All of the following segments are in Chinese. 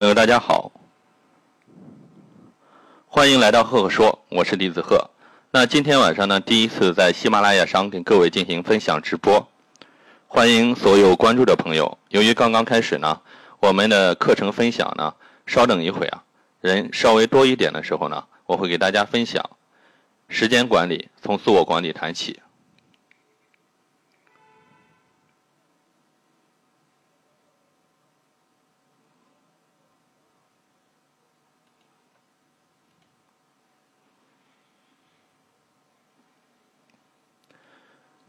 朋友大家好，欢迎来到赫赫说，我是李子赫。那今天晚上呢，第一次在喜马拉雅上跟各位进行分享直播，欢迎所有关注的朋友。由于刚刚开始呢，我们的课程分享呢，稍等一会啊，人稍微多一点的时候呢，我会给大家分享时间管理，从自我管理谈起。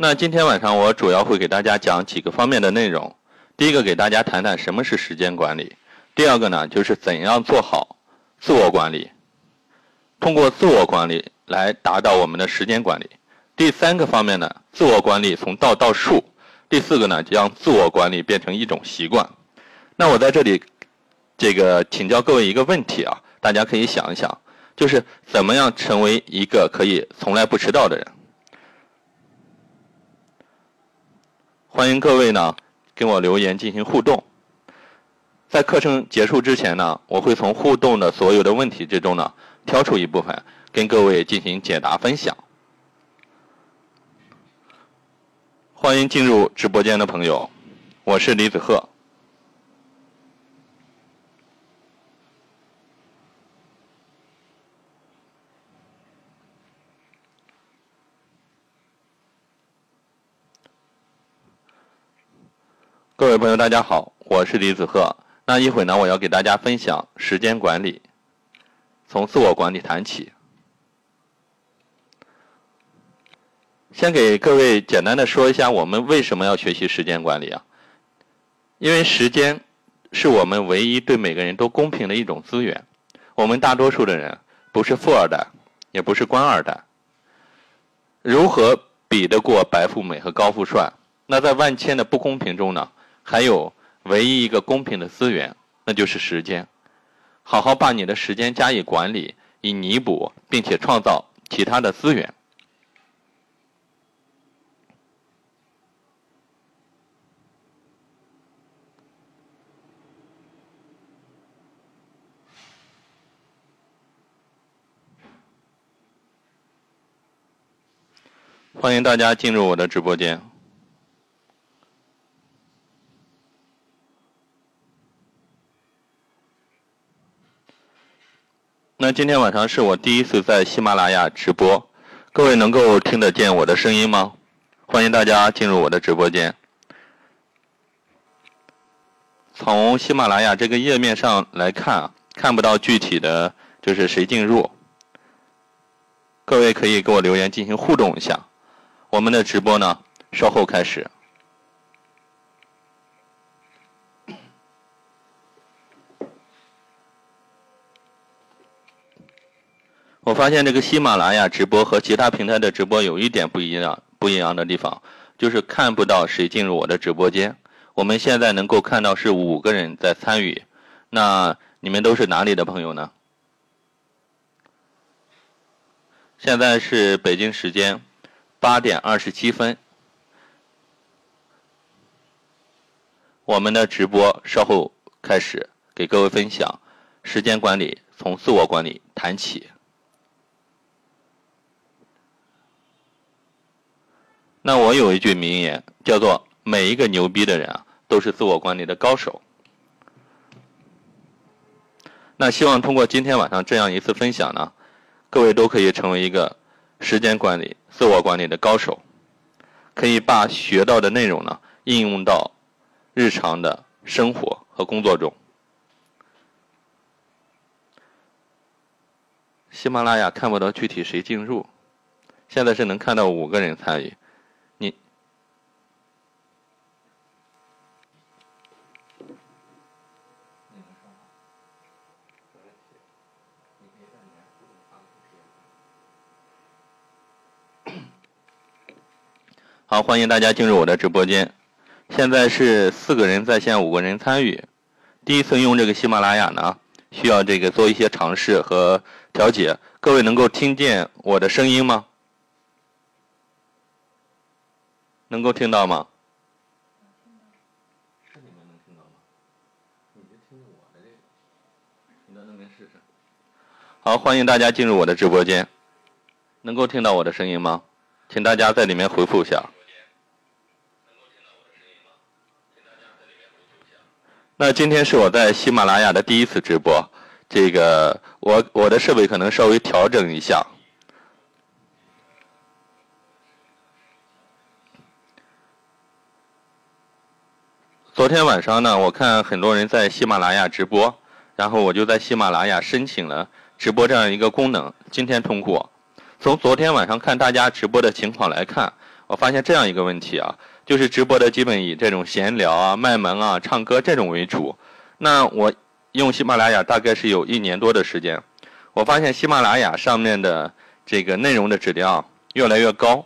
那今天晚上我主要会给大家讲几个方面的内容。第一个，给大家谈谈什么是时间管理；第二个呢，就是怎样做好自我管理，通过自我管理来达到我们的时间管理。第三个方面呢，自我管理从道到术。第四个呢，将自我管理变成一种习惯。那我在这里，这个请教各位一个问题啊，大家可以想一想，就是怎么样成为一个可以从来不迟到的人？欢迎各位呢，跟我留言进行互动。在课程结束之前呢，我会从互动的所有的问题之中呢，挑出一部分跟各位进行解答分享。欢迎进入直播间的朋友，我是李子赫。各位朋友，大家好，我是李子赫。那一会呢，我要给大家分享时间管理，从自我管理谈起。先给各位简单的说一下，我们为什么要学习时间管理啊？因为时间是我们唯一对每个人都公平的一种资源。我们大多数的人不是富二代，也不是官二代，如何比得过白富美和高富帅？那在万千的不公平中呢？还有唯一一个公平的资源，那就是时间。好好把你的时间加以管理，以弥补并且创造其他的资源。欢迎大家进入我的直播间。今天晚上是我第一次在喜马拉雅直播，各位能够听得见我的声音吗？欢迎大家进入我的直播间。从喜马拉雅这个页面上来看啊，看不到具体的就是谁进入。各位可以给我留言进行互动一下。我们的直播呢，稍后开始。我发现这个喜马拉雅直播和其他平台的直播有一点不一样，不一样的地方就是看不到谁进入我的直播间。我们现在能够看到是五个人在参与，那你们都是哪里的朋友呢？现在是北京时间八点二十七分，我们的直播稍后开始，给各位分享时间管理，从自我管理谈起。那我有一句名言，叫做“每一个牛逼的人啊，都是自我管理的高手”。那希望通过今天晚上这样一次分享呢，各位都可以成为一个时间管理、自我管理的高手，可以把学到的内容呢应用到日常的生活和工作中。喜马拉雅看不到具体谁进入，现在是能看到五个人参与。好，欢迎大家进入我的直播间。现在是四个人在线，五个人参与。第一次用这个喜马拉雅呢，需要这个做一些尝试和调节。各位能够听见我的声音吗？能够听到吗？是你们能听到吗？你就听我的这个。好，欢迎大家进入我的直播间。能够听到我的声音吗？请大家在里面回复一下。那今天是我在喜马拉雅的第一次直播，这个我我的设备可能稍微调整一下。昨天晚上呢，我看很多人在喜马拉雅直播，然后我就在喜马拉雅申请了直播这样一个功能，今天通过。从昨天晚上看大家直播的情况来看，我发现这样一个问题啊。就是直播的基本以这种闲聊啊、卖萌啊、唱歌这种为主。那我用喜马拉雅大概是有一年多的时间，我发现喜马拉雅上面的这个内容的质量越来越高。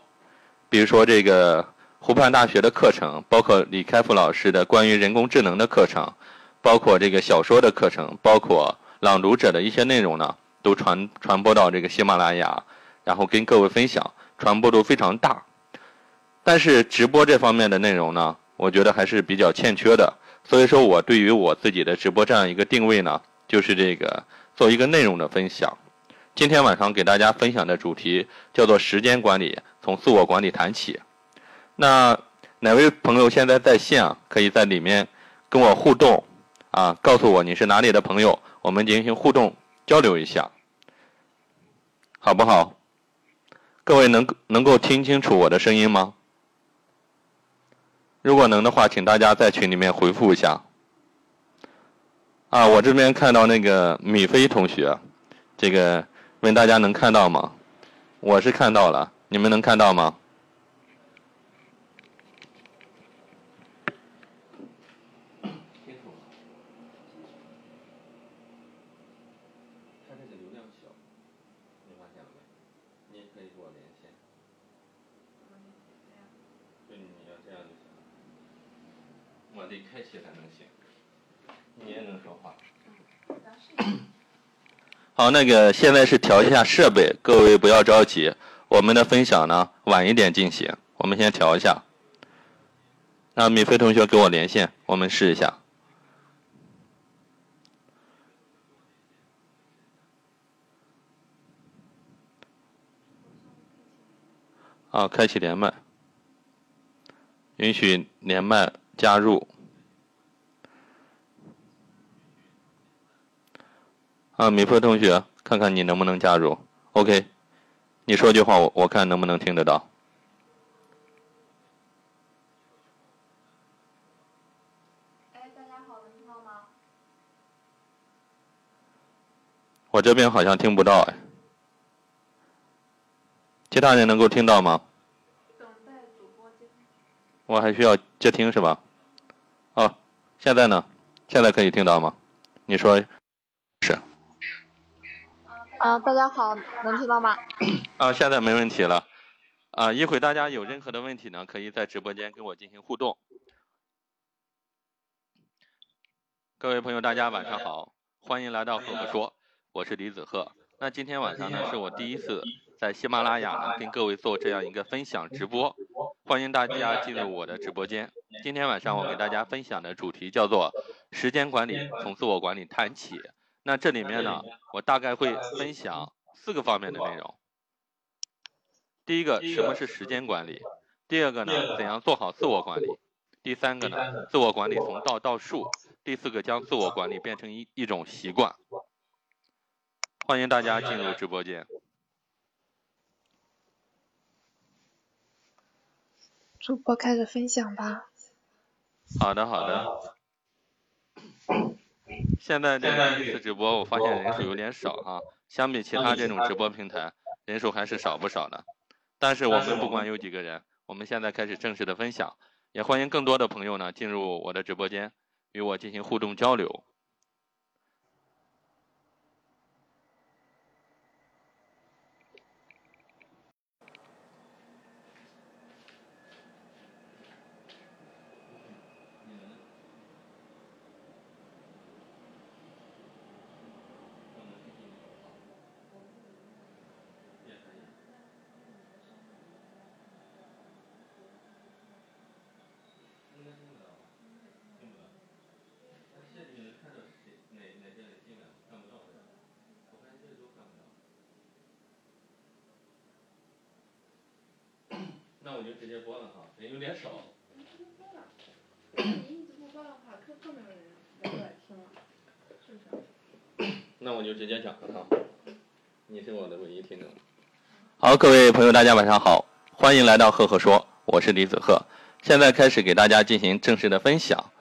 比如说这个湖畔大学的课程，包括李开复老师的关于人工智能的课程，包括这个小说的课程，包括朗读者的一些内容呢，都传传播到这个喜马拉雅，然后跟各位分享，传播度非常大。但是直播这方面的内容呢，我觉得还是比较欠缺的。所以说我对于我自己的直播这样一个定位呢，就是这个做一个内容的分享。今天晚上给大家分享的主题叫做时间管理，从自我管理谈起。那哪位朋友现在在线啊？可以在里面跟我互动啊，告诉我你是哪里的朋友，我们进行互动交流一下，好不好？各位能能够听清楚我的声音吗？如果能的话，请大家在群里面回复一下。啊，我这边看到那个米菲同学，这个问大家能看到吗？我是看到了，你们能看到吗？好，那个现在是调一下设备，各位不要着急，我们的分享呢晚一点进行，我们先调一下。那米飞同学给我连线，我们试一下。啊，开启连麦，允许连麦加入。啊，米菲同学，看看你能不能加入？OK，你说句话，我我看能不能听得到。哎，大家好，能听到吗？我这边好像听不到哎，其他人能够听到吗？我还需要接听是吧？哦，现在呢？现在可以听到吗？你说是。啊，大家好，能听到吗？啊，现在没问题了。啊，一会大家有任何的问题呢，可以在直播间跟我进行互动。各位朋友，大家晚上好，欢迎来到赫赫说，我是李子赫。那今天晚上呢，是我第一次在喜马拉雅呢跟各位做这样一个分享直播，欢迎大家进入我的直播间。今天晚上我给大家分享的主题叫做时间管理，从自我管理谈起。那这里面呢，我大概会分享四个方面的内容。第一个，什么是时间管理？第二个呢，怎样做好自我管理？第三个呢，自我管理从道到术。第四个，将自我管理变成一一种习惯。欢迎大家进入直播间。主播开始分享吧。好的，好的。现在这个第一次直播，我发现人数有点少啊，相比其他这种直播平台，人数还是少不少的。但是我们不管有几个人，我们现在开始正式的分享，也欢迎更多的朋友呢进入我的直播间，与我进行互动交流。我就直接播了哈，人有点少。那我就直接讲了哈，你是我的唯一听众。好，各位朋友，大家晚上好，欢迎来到赫赫说，我是李子赫。现在开始给大家进行正式的分享。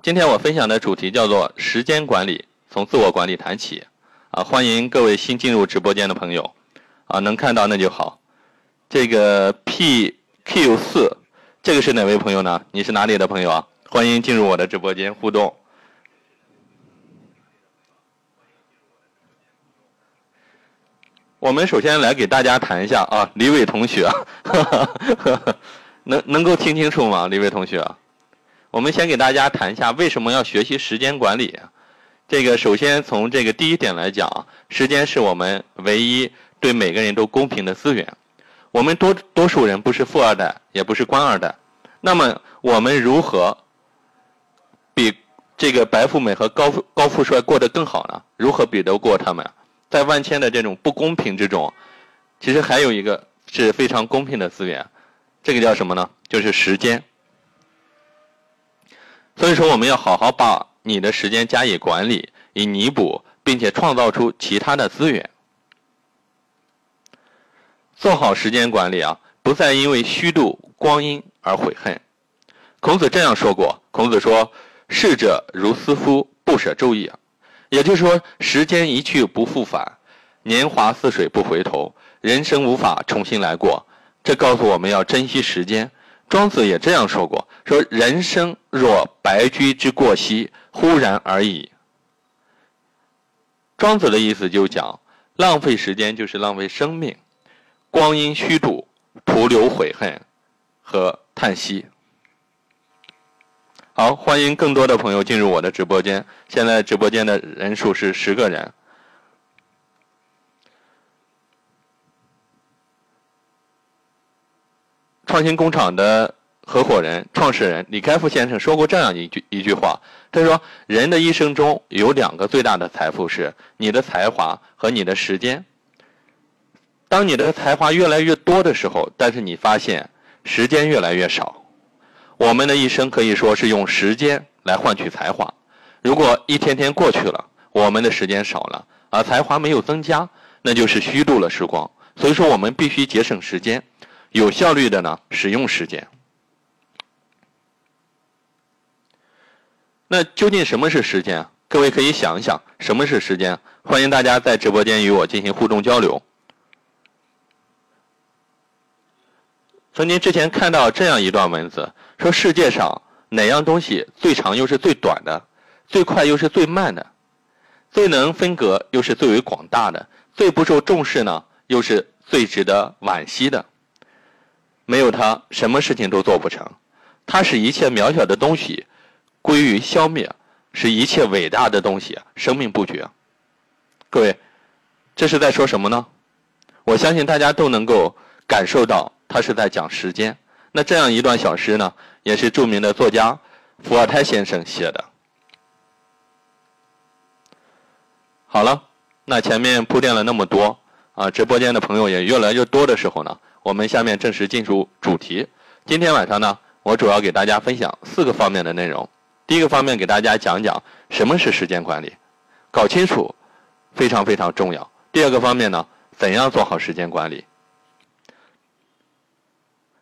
今天我分享的主题叫做时间管理，从自我管理谈起。啊，欢迎各位新进入直播间的朋友，啊，能看到那就好。这个 Q 四，这个是哪位朋友呢？你是哪里的朋友啊？欢迎进入我的直播间互动。我们首先来给大家谈一下啊，李伟同学，能能够听清楚吗？李伟同学，我们先给大家谈一下为什么要学习时间管理。这个首先从这个第一点来讲，时间是我们唯一对每个人都公平的资源。我们多多数人不是富二代，也不是官二代，那么我们如何比这个白富美和高富高富帅过得更好呢？如何比得过他们？在万千的这种不公平之中，其实还有一个是非常公平的资源，这个叫什么呢？就是时间。所以说，我们要好好把。你的时间加以管理，以弥补，并且创造出其他的资源。做好时间管理啊，不再因为虚度光阴而悔恨。孔子这样说过：“孔子说，逝者如斯夫，不舍昼夜。”也就是说，时间一去不复返，年华似水不回头，人生无法重新来过。这告诉我们要珍惜时间。庄子也这样说过：“说人生若白驹之过隙。”忽然而已。庄子的意思就讲，浪费时间就是浪费生命，光阴虚度，徒留悔恨和叹息。好，欢迎更多的朋友进入我的直播间。现在直播间的人数是十个人。创新工厂的。合伙人、创始人李开复先生说过这样一句一句话，他说：“人的一生中有两个最大的财富，是你的才华和你的时间。当你的才华越来越多的时候，但是你发现时间越来越少。我们的一生可以说是用时间来换取才华。如果一天天过去了，我们的时间少了，而才华没有增加，那就是虚度了时光。所以说，我们必须节省时间，有效率的呢使用时间。”那究竟什么是时间？各位可以想一想，什么是时间？欢迎大家在直播间与我进行互动交流。曾经之前看到这样一段文字，说世界上哪样东西最长又是最短的，最快又是最慢的，最能分隔又是最为广大的，最不受重视呢，又是最值得惋惜的。没有它，什么事情都做不成。它使一切渺小的东西。归于消灭，使一切伟大的东西生命不绝。各位，这是在说什么呢？我相信大家都能够感受到，他是在讲时间。那这样一段小诗呢，也是著名的作家伏尔泰先生写的。好了，那前面铺垫了那么多啊，直播间的朋友也越来越多的时候呢，我们下面正式进入主题。今天晚上呢，我主要给大家分享四个方面的内容。第一个方面，给大家讲讲什么是时间管理，搞清楚非常非常重要。第二个方面呢，怎样做好时间管理？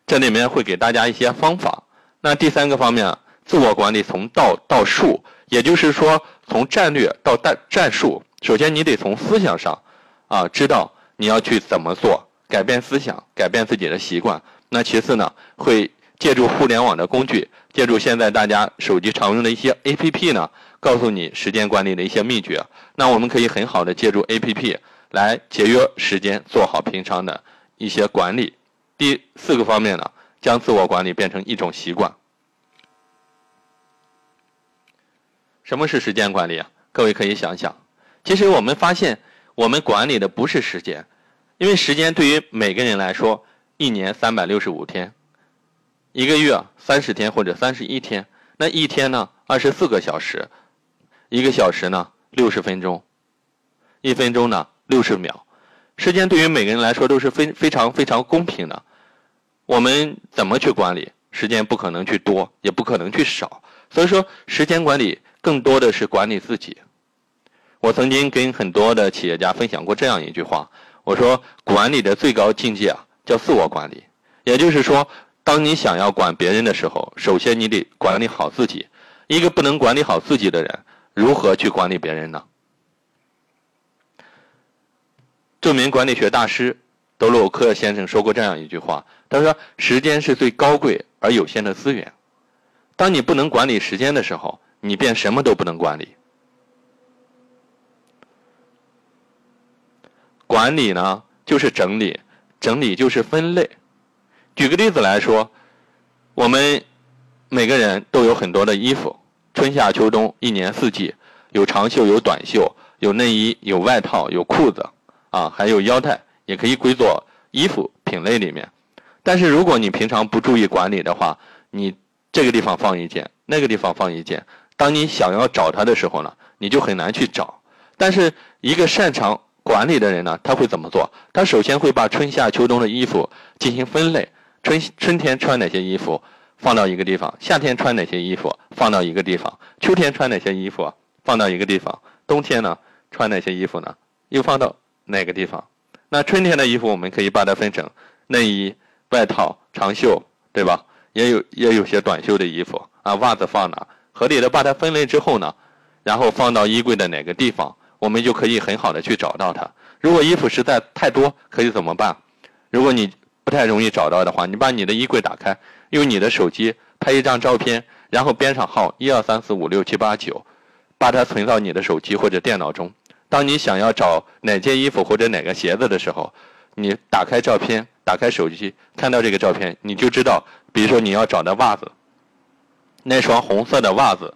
这里面会给大家一些方法。那第三个方面，自我管理从道到术，也就是说从战略到战战术。首先，你得从思想上啊，知道你要去怎么做，改变思想，改变自己的习惯。那其次呢，会借助互联网的工具。借助现在大家手机常用的一些 APP 呢，告诉你时间管理的一些秘诀。那我们可以很好的借助 APP 来节约时间，做好平常的一些管理。第四个方面呢，将自我管理变成一种习惯。什么是时间管理啊？各位可以想想，其实我们发现，我们管理的不是时间，因为时间对于每个人来说，一年三百六十五天。一个月三十天或者三十一天，那一天呢二十四个小时，一个小时呢六十分钟，一分钟呢六十秒，时间对于每个人来说都是非非常非常公平的。我们怎么去管理时间？不可能去多，也不可能去少。所以说，时间管理更多的是管理自己。我曾经跟很多的企业家分享过这样一句话：我说，管理的最高境界啊，叫自我管理。也就是说，当你想要管别人的时候，首先你得管理好自己。一个不能管理好自己的人，如何去管理别人呢？著名管理学大师德鲁克先生说过这样一句话：“他说，时间是最高贵而有限的资源。当你不能管理时间的时候，你便什么都不能管理。管理呢，就是整理，整理就是分类。举个例子来说，我们每个人都有很多的衣服，春夏秋冬，一年四季，有长袖，有短袖，有内衣，有外套，有裤子。”啊，还有腰带也可以归作衣服品类里面，但是如果你平常不注意管理的话，你这个地方放一件，那个地方放一件，当你想要找它的时候呢，你就很难去找。但是一个擅长管理的人呢，他会怎么做？他首先会把春夏秋冬的衣服进行分类，春春天穿哪些衣服放到一个地方，夏天穿哪些衣服放到一个地方，秋天穿哪些衣服放到一个地方，冬天呢穿哪些衣服呢又放到。哪个地方？那春天的衣服我们可以把它分成内衣、外套、长袖，对吧？也有也有些短袖的衣服啊。袜子放哪？合理的把它分类之后呢，然后放到衣柜的哪个地方，我们就可以很好的去找到它。如果衣服实在太多，可以怎么办？如果你不太容易找到的话，你把你的衣柜打开，用你的手机拍一张照片，然后编上号一二三四五六七八九，把它存到你的手机或者电脑中。当你想要找哪件衣服或者哪个鞋子的时候，你打开照片，打开手机，看到这个照片，你就知道，比如说你要找的袜子，那双红色的袜子，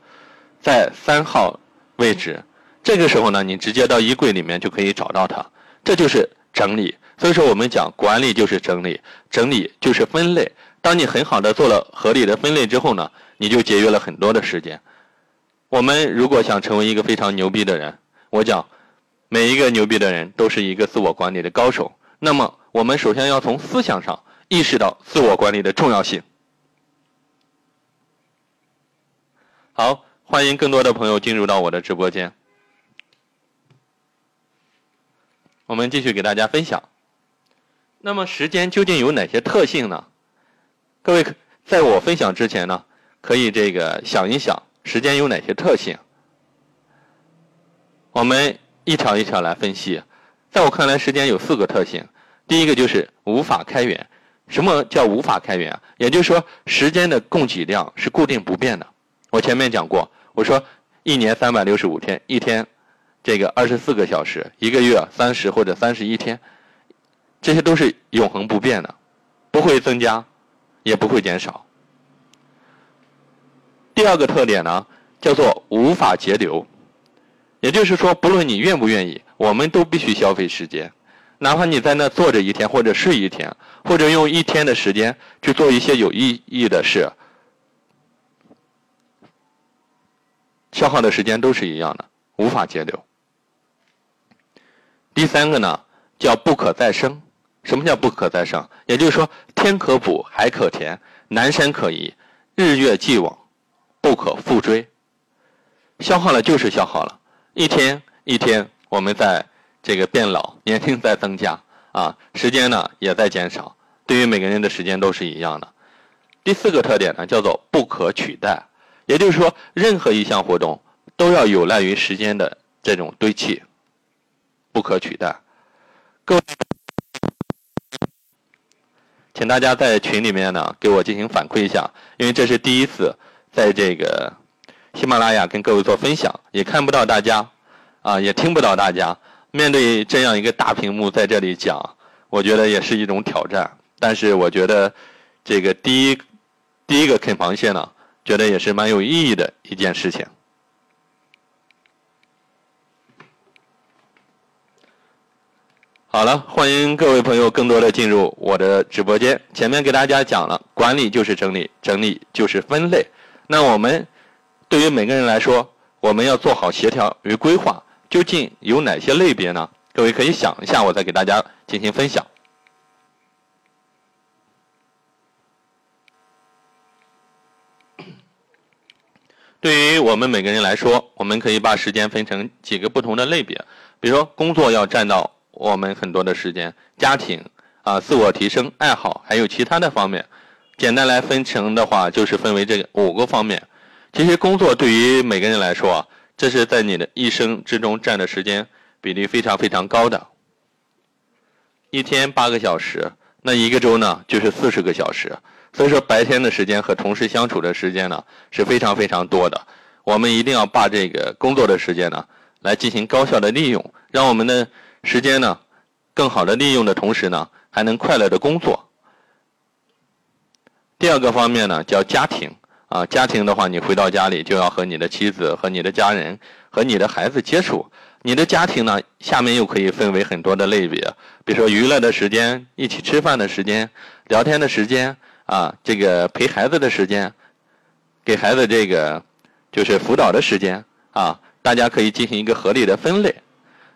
在三号位置。这个时候呢，你直接到衣柜里面就可以找到它。这就是整理。所以说，我们讲管理就是整理，整理就是分类。当你很好的做了合理的分类之后呢，你就节约了很多的时间。我们如果想成为一个非常牛逼的人，我讲。每一个牛逼的人都是一个自我管理的高手。那么，我们首先要从思想上意识到自我管理的重要性。好，欢迎更多的朋友进入到我的直播间。我们继续给大家分享。那么，时间究竟有哪些特性呢？各位在我分享之前呢，可以这个想一想，时间有哪些特性？我们。一条一条来分析，在我看来，时间有四个特性。第一个就是无法开源。什么叫无法开源啊？也就是说，时间的供给量是固定不变的。我前面讲过，我说一年三百六十五天，一天这个二十四个小时，一个月三十或者三十一天，这些都是永恒不变的，不会增加，也不会减少。第二个特点呢，叫做无法节流。也就是说，不论你愿不愿意，我们都必须消费时间，哪怕你在那坐着一天，或者睡一天，或者用一天的时间去做一些有意义的事，消耗的时间都是一样的，无法节流。第三个呢，叫不可再生。什么叫不可再生？也就是说，天可补，海可填，南山可移，日月既往，不可复追。消耗了就是消耗了。一天一天，我们在这个变老，年龄在增加啊，时间呢也在减少。对于每个人的时间都是一样的。第四个特点呢，叫做不可取代，也就是说，任何一项活动都要有赖于时间的这种堆砌，不可取代。各位，请大家在群里面呢给我进行反馈一下，因为这是第一次在这个。喜马拉雅跟各位做分享，也看不到大家，啊，也听不到大家。面对这样一个大屏幕在这里讲，我觉得也是一种挑战。但是我觉得，这个第一第一个啃螃蟹呢，觉得也是蛮有意义的一件事情。好了，欢迎各位朋友更多的进入我的直播间。前面给大家讲了，管理就是整理，整理就是分类。那我们。对于每个人来说我们要做好协调与规划究竟有哪些类别呢？各位可以想一下我再给大家进行分享。对于我们每个人来说我们可以把时间分成几个不同的类别。比如说工作要占到我们很多的时间家庭啊自我提升爱好还有其他的方面。简单来分成的话就是分为这五个方面其实工作对于每个人来说啊，这是在你的一生之中占的时间比例非常非常高的。一天八个小时，那一个周呢就是四十个小时。所以说白天的时间和同事相处的时间呢是非常非常多的。我们一定要把这个工作的时间呢来进行高效的利用，让我们的时间呢更好的利用的同时呢还能快乐的工作。第二个方面呢叫家庭啊，家庭的话你回到家里就要和你的妻子和你的家人和你的孩子接触。你的家庭呢下面又可以分为很多的类别，比如说娱乐的时间、一起吃饭的时间、聊天的时间。啊，这个陪孩子的时间，给孩子这个就是辅导的时间啊，大家可以进行一个合理的分类。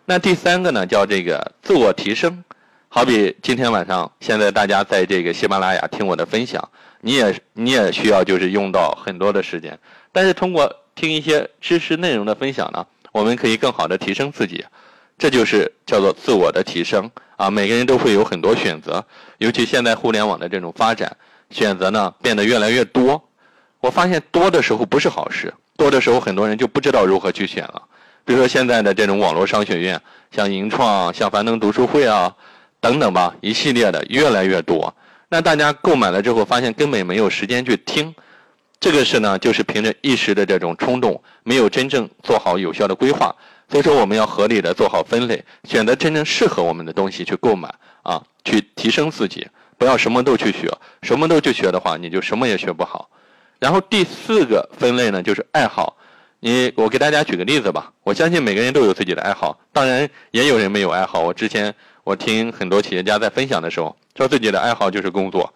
那第三个呢，叫这个自我提升。好比今天晚上，现在大家在这个喜马拉雅听我的分享，你也你也需要就是用到很多的时间。但是通过听一些知识内容的分享呢，我们可以更好的提升自己，这就是叫做自我的提升啊。每个人都会有很多选择，尤其现在互联网的这种发展。选择呢变得越来越多，我发现多的时候不是好事，多的时候很多人就不知道如何去选了。比如说现在的这种网络商学院，像银创、像樊登读书会啊，等等吧，一系列的越来越多。那大家购买了之后，发现根本没有时间去听，这个事呢，就是凭着一时的这种冲动，没有真正做好有效的规划。所以说，我们要合理的做好分类，选择真正适合我们的东西去购买啊，去提升自己。不要什么都去学，什么都去学的话，你就什么也学不好。然后第四个分类呢，就是爱好。你我给大家举个例子吧。我相信每个人都有自己的爱好，当然也有人没有爱好。我之前我听很多企业家在分享的时候，说自己的爱好就是工作，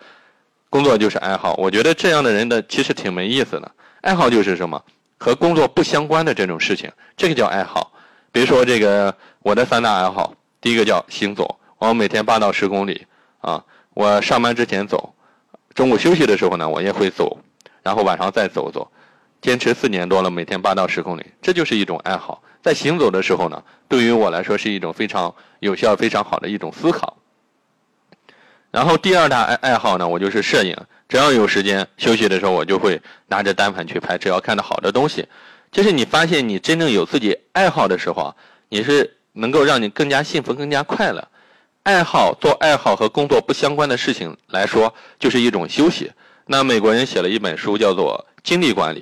工作就是爱好。我觉得这样的人的其实挺没意思的。爱好就是什么和工作不相关的这种事情，这个叫爱好。比如说这个我的三大爱好，第一个叫行走，我每天八到十公里啊。我上班之前走，中午休息的时候呢，我也会走，然后晚上再走走，坚持四年多了，每天八到十公里，这就是一种爱好。在行走的时候呢，对于我来说是一种非常有效、非常好的一种思考。然后第二大爱爱好呢，我就是摄影，只要有时间休息的时候，我就会拿着单反去拍，只要看到好的东西。就是你发现你真正有自己爱好的时候啊，你是能够让你更加幸福、更加快乐。爱好做爱好和工作不相关的事情来说，就是一种休息。那美国人写了一本书，叫做《精力管理》。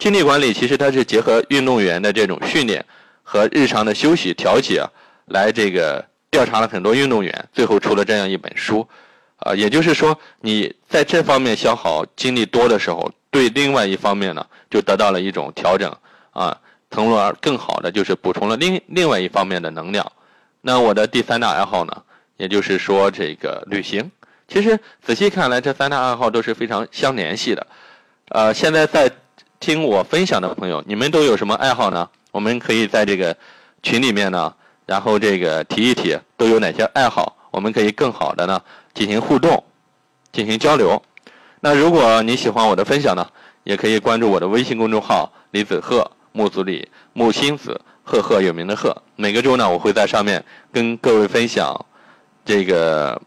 精力管理其实它是结合运动员的这种训练和日常的休息调节，来这个调查了很多运动员，最后出了这样一本书。啊，也就是说，你在这方面消耗精力多的时候，对另外一方面呢，就得到了一种调整啊，从而更好的就是补充了另另外一方面的能量。那我的第三大爱好呢，也就是说这个旅行。其实仔细看来，这三大爱好都是非常相联系的。呃，现在在听我分享的朋友，你们都有什么爱好呢？我们可以在这个群里面呢，然后这个提一提都有哪些爱好，我们可以更好的呢进行互动，进行交流。那如果你喜欢我的分享呢，也可以关注我的微信公众号李子鹤木子李木星子。赫赫有名的赫，每个周呢，我会在上面跟各位分享这个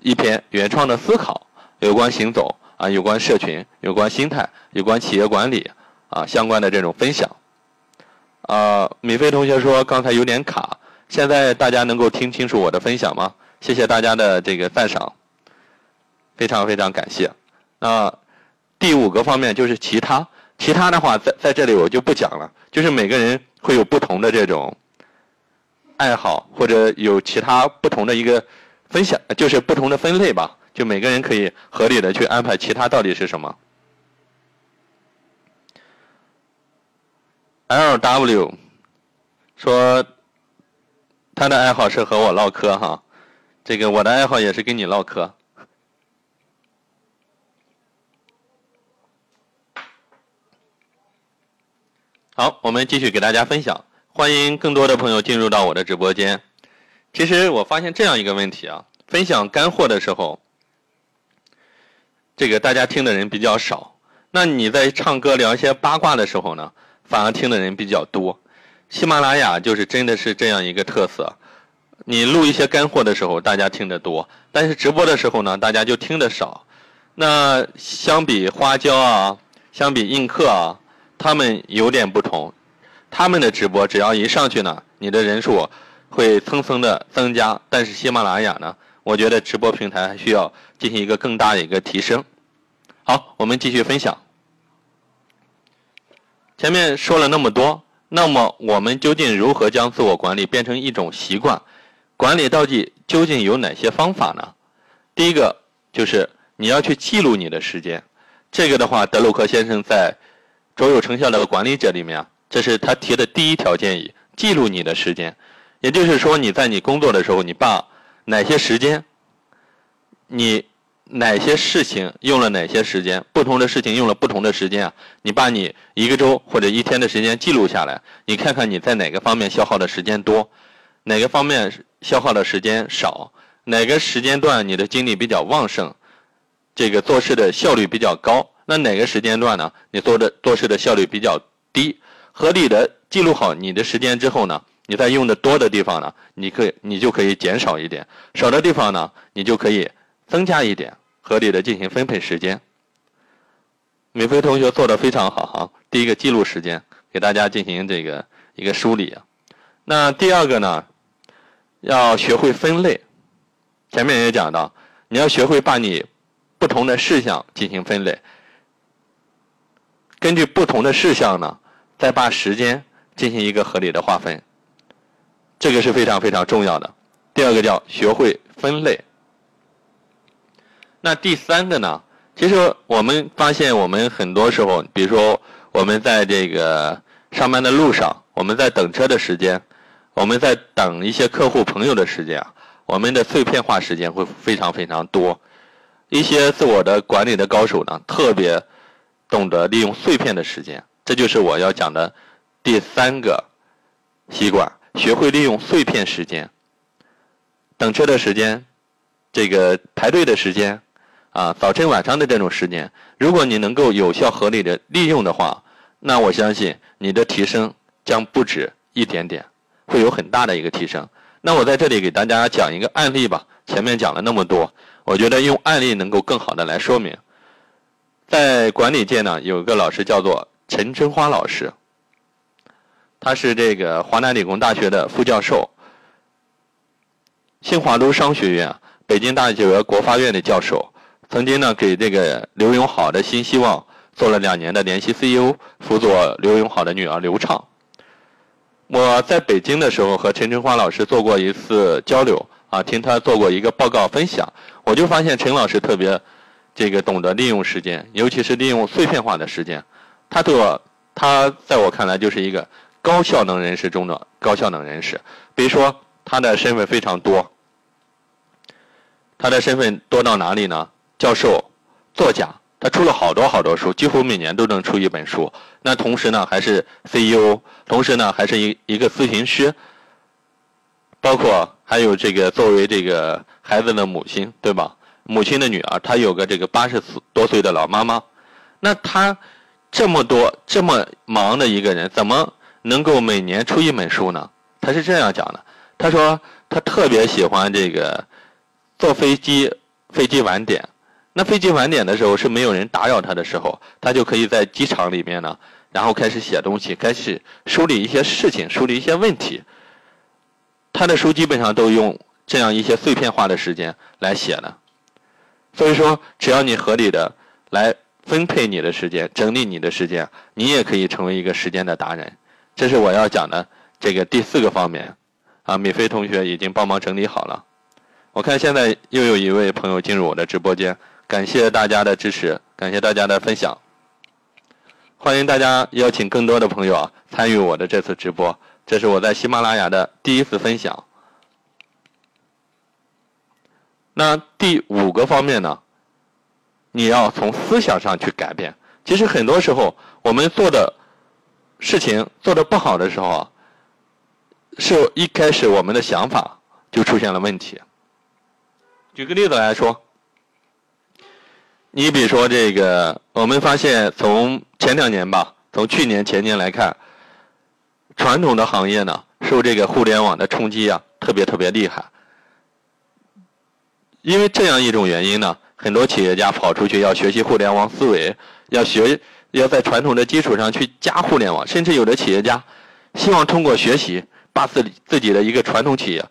一篇原创的思考，有关行走啊，有关社群，有关心态，有关企业管理啊相关的这种分享。啊，米飞同学说刚才有点卡，现在大家能够听清楚我的分享吗？谢谢大家的这个赞赏，非常非常感谢。那第五个方面就是其他，其他的话在在这里我就不讲了，就是每个人。会有不同的这种爱好，或者有其他不同的一个分享，就是不同的分类吧。就每个人可以合理的去安排其他到底是什么。L W 说他的爱好是和我唠嗑哈，这个我的爱好也是跟你唠嗑。好，我们继续给大家分享。欢迎更多的朋友进入到我的直播间。其实我发现这样一个问题啊，分享干货的时候，这个大家听的人比较少。那你在唱歌聊一些八卦的时候呢，反而听的人比较多。喜马拉雅就是真的是这样一个特色，你录一些干货的时候，大家听得多，但是直播的时候呢，大家就听得少。那相比花椒啊，相比映客啊，他们有点不同。他们的直播只要一上去呢，你的人数会蹭蹭的增加。但是喜马拉雅呢，我觉得直播平台还需要进行一个更大的一个提升。好，我们继续分享。前面说了那么多，那么我们究竟如何将自我管理变成一种习惯？管理到底究竟有哪些方法呢？第一个就是你要去记录你的时间。这个的话，德鲁克先生在《卓有成效的管理者》里面。这是他提的第一条建议：记录你的时间。也就是说，你在你工作的时候，你把哪些时间，你哪些事情用了哪些时间，不同的事情用了不同的时间啊？你把你一个周或者一天的时间记录下来，你看看你在哪个方面消耗的时间多，哪个方面消耗的时间少，哪个时间段你的精力比较旺盛，这个做事的效率比较高。那哪个时间段呢？你做的做事的效率比较低。合理的记录好你的时间之后呢，你在用的多的地方呢，你可以你就可以减少一点，少的地方呢，你就可以增加一点，合理的进行分配时间。米飞同学做的非常好哈，第一个记录时间，给大家进行这个一个梳理。那第二个呢，要学会分类，前面也讲到，你要学会把你不同的事项进行分类，根据不同的事项呢。再把时间进行一个合理的划分，这个是非常非常重要的。第二个叫学会分类。那第三个呢？其实我们发现，我们很多时候，比如说我们在这个上班的路上，我们在等车的时间，我们在等一些客户朋友的时间啊，我们的碎片化时间会非常非常多。一些自我的管理的高手呢，特别懂得利用碎片的时间。这就是我要讲的第三个习惯：学会利用碎片时间。等车的时间，这个排队的时间，啊，早晨晚上的这种时间，如果你能够有效合理的利用的话，那我相信你的提升将不止一点点，会有很大的一个提升。那我在这里给大家讲一个案例吧。前面讲了那么多，我觉得用案例能够更好的来说明。在管理界呢，有个老师叫做。陈春花老师，他是这个华南理工大学的副教授，新华都商学院、北京大学国发院的教授，曾经呢给这个刘永好的新希望做了两年的联席 CEO，辅佐刘永好的女儿刘畅。我在北京的时候和陈春花老师做过一次交流啊，听他做过一个报告分享，我就发现陈老师特别这个懂得利用时间，尤其是利用碎片化的时间。他做，他在我看来就是一个高效能人士中的高效能人士。比如说，他的身份非常多，他的身份多到哪里呢？教授、作家，他出了好多好多书，几乎每年都能出一本书。那同时呢，还是 CEO，同时呢，还是一一个咨询师，包括还有这个作为这个孩子的母亲，对吧？母亲的女儿，她有个这个八十多岁的老妈妈，那他。这么多这么忙的一个人，怎么能够每年出一本书呢？他是这样讲的，他说他特别喜欢这个坐飞机，飞机晚点。那飞机晚点的时候是没有人打扰他的时候，他就可以在机场里面呢，然后开始写东西，开始梳理一些事情，梳理一些问题。他的书基本上都用这样一些碎片化的时间来写的。所以说，只要你合理的来。分配你的时间，整理你的时间，你也可以成为一个时间的达人。这是我要讲的这个第四个方面。啊，米菲同学已经帮忙整理好了。我看现在又有一位朋友进入我的直播间，感谢大家的支持，感谢大家的分享。欢迎大家邀请更多的朋友啊参与我的这次直播。这是我在喜马拉雅的第一次分享。那第五个方面呢？你要从思想上去改变。其实很多时候，我们做的事情做的不好的时候，是一开始我们的想法就出现了问题。举个例子来说，你比如说这个，我们发现从前两年吧，从去年前年来看，传统的行业呢，受这个互联网的冲击啊，特别特别厉害。因为这样一种原因呢，很多企业家跑出去要学习互联网思维，要学，要在传统的基础上去加互联网，甚至有的企业家希望通过学习，把自己自己的一个传统企业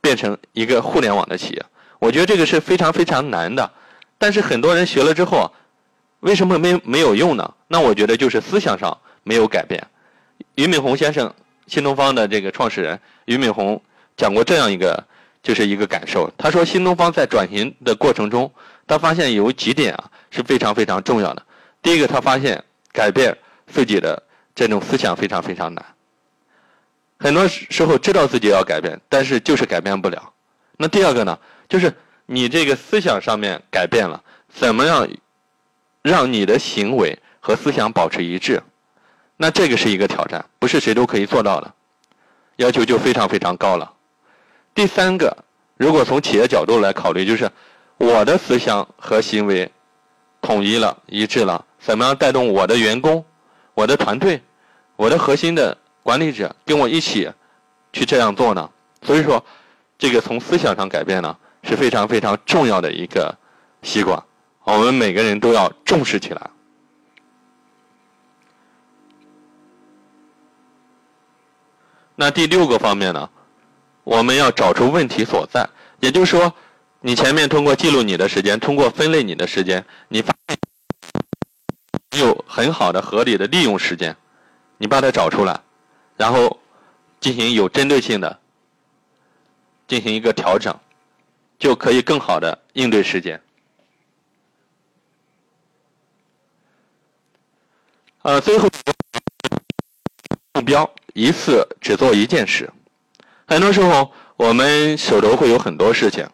变成一个互联网的企业。我觉得这个是非常非常难的。但是很多人学了之后，为什么没没有用呢？那我觉得就是思想上没有改变。俞敏洪先生，新东方的这个创始人俞敏洪讲过这样一个。就是一个感受。他说，新东方在转型的过程中，他发现有几点啊是非常非常重要的。第一个，他发现改变自己的这种思想非常非常难。很多时候知道自己要改变，但是就是改变不了。那第二个呢，就是你这个思想上面改变了，怎么样让你的行为和思想保持一致？那这个是一个挑战，不是谁都可以做到的，要求就非常非常高了。第三个，如果从企业角度来考虑，就是我的思想和行为统一了、一致了，怎么样带动我的员工、我的团队、我的核心的管理者跟我一起去这样做呢？所以说，这个从思想上改变呢是非常非常重要的一个习惯，我们每个人都要重视起来。那第六个方面呢？我们要找出问题所在，也就是说，你前面通过记录你的时间，通过分类你的时间，你发现很好的、合理的利用时间，你把它找出来，然后进行有针对性的进行一个调整，就可以更好的应对时间。呃，最后目标一次只做一件事。很多时候，我们手头会有很多事情，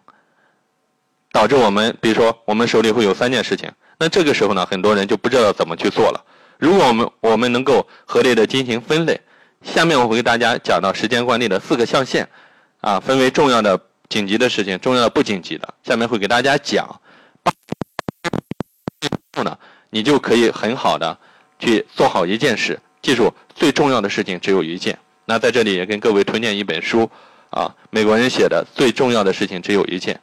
导致我们，比如说，我们手里会有三件事情。那这个时候呢，很多人就不知道怎么去做了。如果我们我们能够合理的进行分类，下面我会给大家讲到时间管理的四个象限，啊，分为重要的、紧急的事情，重要的、不紧急的。下面会给大家讲，后呢，你就可以很好的去做好一件事。记住，最重要的事情只有一件。那在这里也跟各位推荐一本书，啊，美国人写的最重要的事情只有一件。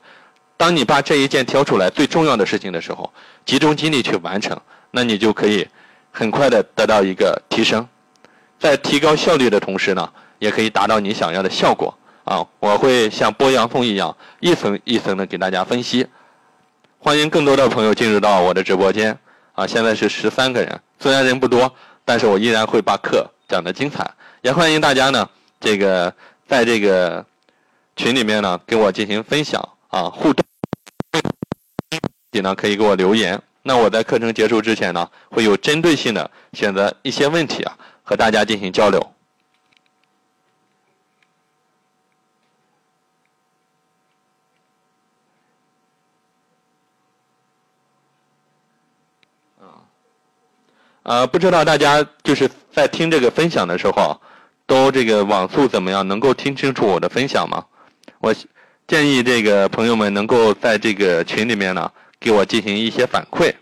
当你把这一件挑出来最重要的事情的时候，集中精力去完成，那你就可以很快的得到一个提升，在提高效率的同时呢，也可以达到你想要的效果。啊，我会像剥洋葱一样一层一层的给大家分析。欢迎更多的朋友进入到我的直播间。啊，现在是十三个人，虽然人不多，但是我依然会把课讲得精彩。也欢迎大家呢，这个在这个群里面呢，跟我进行分享啊互动，呢可以给我留言。那我在课程结束之前呢，会有针对性的选择一些问题啊，和大家进行交流。啊，呃，不知道大家就是在听这个分享的时候。都这个网速怎么样？能够听清楚我的分享吗？我建议这个朋友们能够在这个群里面呢，给我进行一些反馈。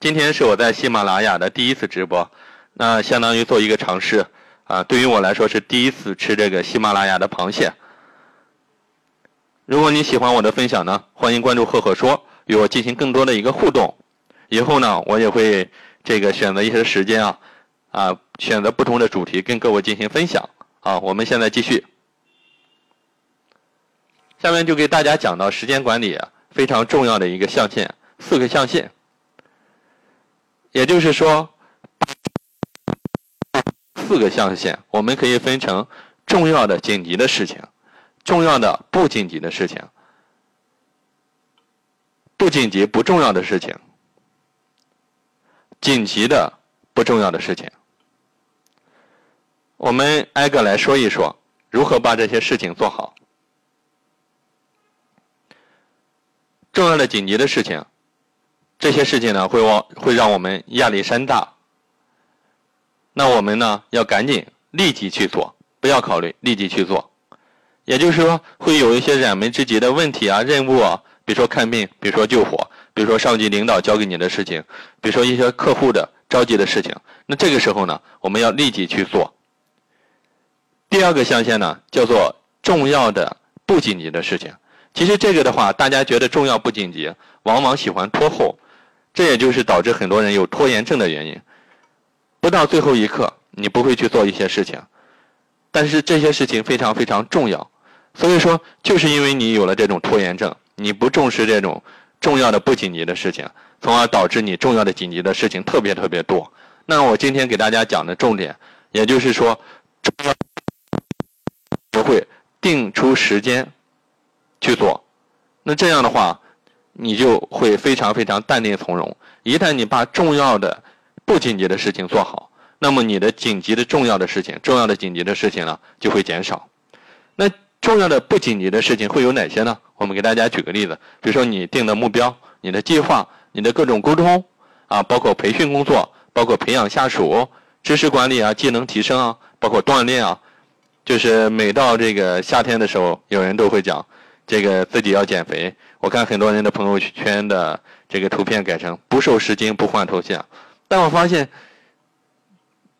今天是我在喜马拉雅的第一次直播，那相当于做一个尝试啊。对于我来说是第一次吃这个喜马拉雅的螃蟹。如果你喜欢我的分享呢，欢迎关注赫赫说，与我进行更多的一个互动。以后呢，我也会这个选择一些时间啊。啊，选择不同的主题跟各位进行分享。啊，我们现在继续。下面就给大家讲到时间管理非常重要的一个象限，四个象限。也就是说，四个象限，我们可以分成重要的、紧急的事情，重要的、不紧急的事情，不紧急不重要的事情，紧急的不重要的事情。我们挨个来说一说，如何把这些事情做好。重要的、紧急的事情，这些事情呢，会往会让我们压力山大。那我们呢，要赶紧立即去做，不要考虑，立即去做。也就是说，会有一些燃眉之急的问题啊、任务啊，比如说看病，比如说救火，比如说上级领导交给你的事情，比如说一些客户的着急的事情，那这个时候呢，我们要立即去做。第二个象限呢，叫做重要的不紧急的事情。其实这个的话，大家觉得重要不紧急，往往喜欢拖后，这也就是导致很多人有拖延症的原因。不到最后一刻，你不会去做一些事情，但是这些事情非常非常重要。所以说，就是因为你有了这种拖延症，你不重视这种重要的不紧急的事情，从而导致你重要的紧急的事情特别特别多。那我今天给大家讲的重点，也就是说，不会定出时间去做。那这样的话，你就会非常非常淡定从容。一旦你把重要的不紧急的事情做好，那么你的紧急的重要的事情、重要的紧急的事情呢，就会减少。那重要的不紧急的事情会有哪些呢？我们给大家举个例子，比如说你定的目标、你的计划、你的各种沟通啊，包括培训工作，包括培养下属、知识管理啊、技能提升啊，包括锻炼啊。就是每到这个夏天的时候，有人都会讲这个自己要减肥。我看很多人的朋友圈的这个图片改成不瘦十斤不换头像，但我发现，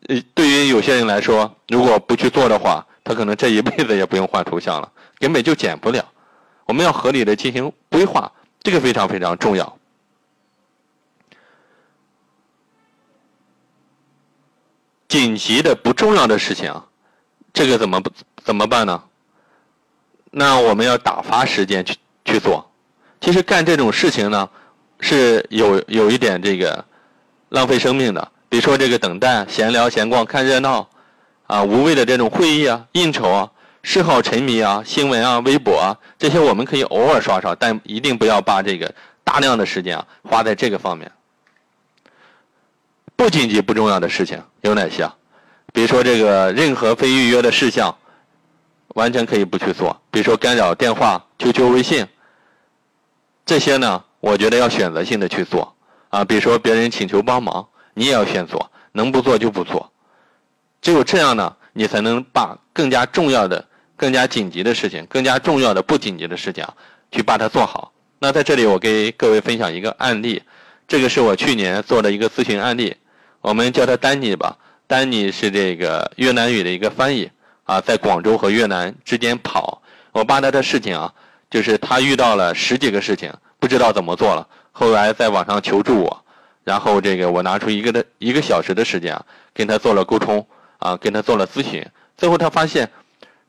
呃，对于有些人来说，如果不去做的话，他可能这一辈子也不用换头像了，根本就减不了。我们要合理的进行规划，这个非常非常重要。紧急的不重要的事情，这个怎么怎么办呢？那我们要打发时间去去做。其实干这种事情呢，是有有一点这个浪费生命的。比如说这个等待、闲聊、闲逛、看热闹。啊，无谓的这种会议啊、应酬啊、嗜好沉迷啊、新闻啊、微博啊，这些我们可以偶尔刷刷，但一定不要把这个大量的时间啊花在这个方面。不紧急不重要的事情有哪些啊？比如说这个任何非预约的事项，完全可以不去做。比如说干扰电话、QQ、微信，这些呢，我觉得要选择性的去做啊。比如说别人请求帮忙，你也要先做，能不做就不做。只有这样呢，你才能把更加重要的、更加紧急的事情、更加重要的不紧急的事情啊，去把它做好。那在这里，我给各位分享一个案例，这个是我去年做的一个咨询案例，我们叫他丹尼吧。丹尼是这个越南语的一个翻译啊，在广州和越南之间跑。我把他的事情啊，就是他遇到了十几个事情，不知道怎么做了，后来在网上求助我，然后这个我拿出一个的一个小时的时间啊，跟他做了沟通。啊，跟他做了咨询，最后他发现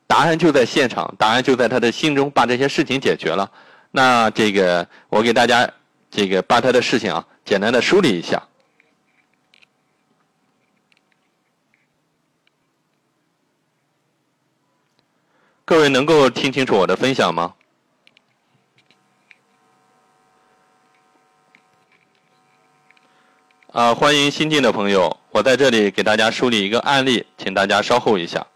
答案就在现场，答案就在他的心中，把这些事情解决了。那这个我给大家这个把他的事情啊，简单的梳理一下。各位能够听清楚我的分享吗？啊，欢迎新进的朋友。我在这里给大家梳理一个案例，请大家稍后一下。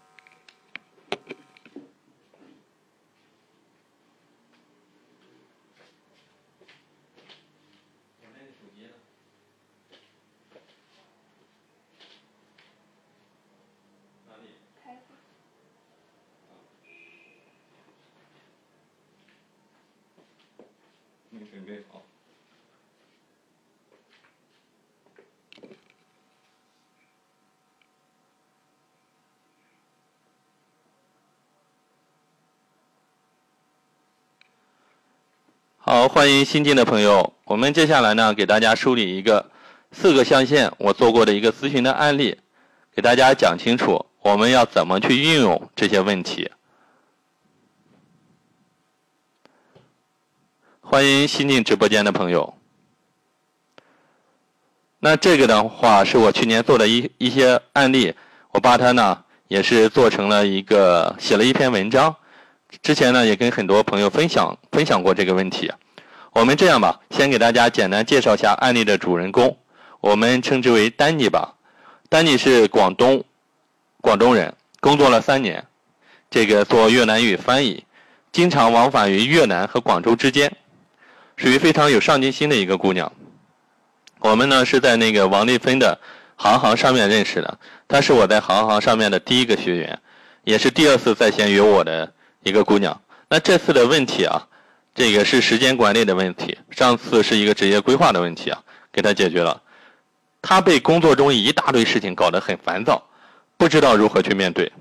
好，欢迎新进的朋友。我们接下来呢，给大家梳理一个四个象限我做过的一个咨询的案例，给大家讲清楚我们要怎么去运用这些问题。欢迎新进直播间的朋友。那这个的话是我去年做的一一些案例，我把它呢也是做成了一个写了一篇文章。之前呢，也跟很多朋友分享分享过这个问题。我们这样吧，先给大家简单介绍一下案例的主人公，我们称之为丹尼吧。丹尼是广东广东人，工作了三年，这个做越南语翻译，经常往返于越南和广州之间，属于非常有上进心的一个姑娘。我们呢是在那个王丽芬的行行上面认识的，她是我在行行上面的第一个学员，也是第二次在线约我的。一个姑娘，那这次的问题啊，这个是时间管理的问题，上次是一个职业规划的问题啊，给她解决了。她被工作中一大堆事情搞得很烦躁，不知道如何去面对。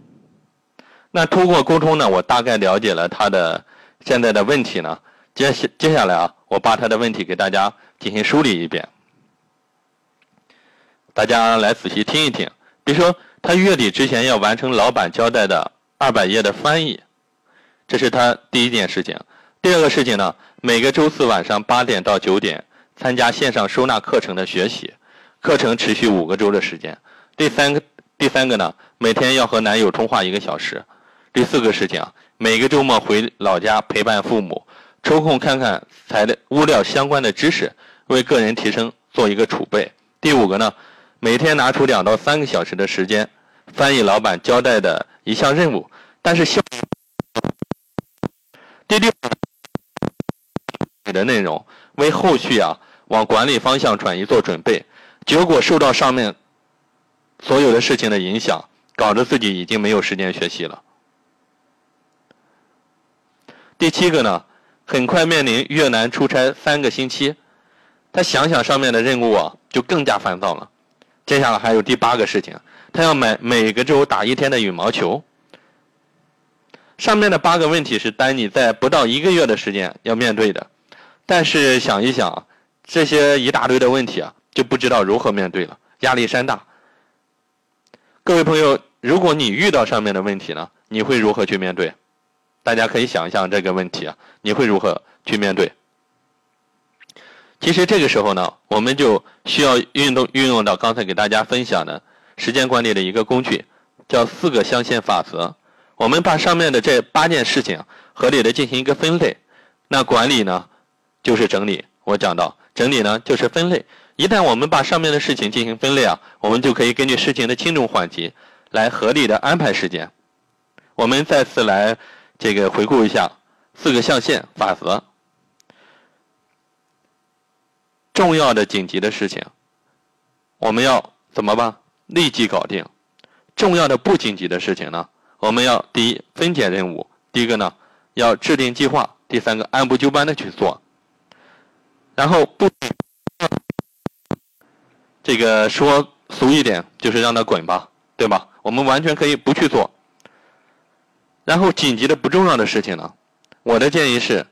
那通过沟通呢，我大概了解了他的现在的问题呢。接下接下来啊，我把他的问题给大家进行梳理一遍，大家来仔细听一听。比如说，他月底之前要完成老板交代的二百页的翻译，这是他第一件事情。第二个事情呢，每个周四晚上八点到九点参加线上收纳课程的学习，课程持续五个周的时间。第三个，第三个呢，每天要和男友通话一个小时。第四个事情，每个周末回老家陪伴父母，抽空看看材料物料相关的知识，为个人提升做一个储备。第五个呢，每天拿出两到三个小时的时间，翻译老板交代的一项任务，但是效。第六。的内容为后续啊往管理方向转移做准备，结果受到上面所有的事情的影响，搞得自己已经没有时间学习了。第七个呢，很快面临越南出差三个星期，他想想上面的任务啊，就更加烦躁了。接下来还有第八个事情，他要每每个周打一天的羽毛球。上面的八个问题是丹尼在不到一个月的时间要面对的。但是想一想，这些一大堆的问题啊，就不知道如何面对了，压力山大。各位朋友，如果你遇到上面的问题呢，你会如何去面对？大家可以想一想这个问题啊，你会如何去面对？其实这个时候呢，我们就需要运动运用到刚才给大家分享的时间管理的一个工具，叫四个象限法则。我们把上面的这八件事情合理的进行一个分类，那管理呢？就是整理，我讲到整理呢，就是分类。一旦我们把上面的事情进行分类啊，我们就可以根据事情的轻重缓急来合理的安排时间。我们再次来这个回顾一下四个象限法则。重要的紧急的事情，我们要怎么办？立即搞定。重要的不紧急的事情呢，我们要第一分解任务，第一个呢要制定计划，第三个按部就班的去做。然后不，这个说俗一点就是让他滚吧，对吧？我们完全可以不去做。然后紧急的不重要的事情呢，我的建议是，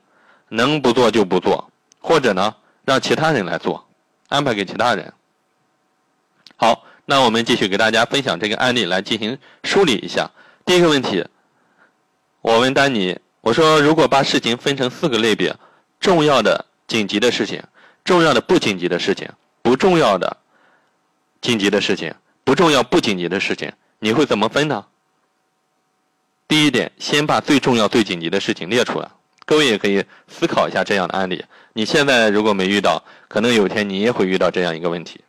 能不做就不做，或者呢让其他人来做，安排给其他人。好，那我们继续给大家分享这个案例来进行梳理一下。第一个问题，我问丹尼，我说如果把事情分成四个类别，重要的。紧急的事情，重要的不紧急的事情，不重要的紧急的事情，不重要不紧急的事情，你会怎么分呢？第一点，先把最重要最紧急的事情列出来。各位也可以思考一下这样的案例。你现在如果没遇到，可能有一天你也会遇到这样一个问题。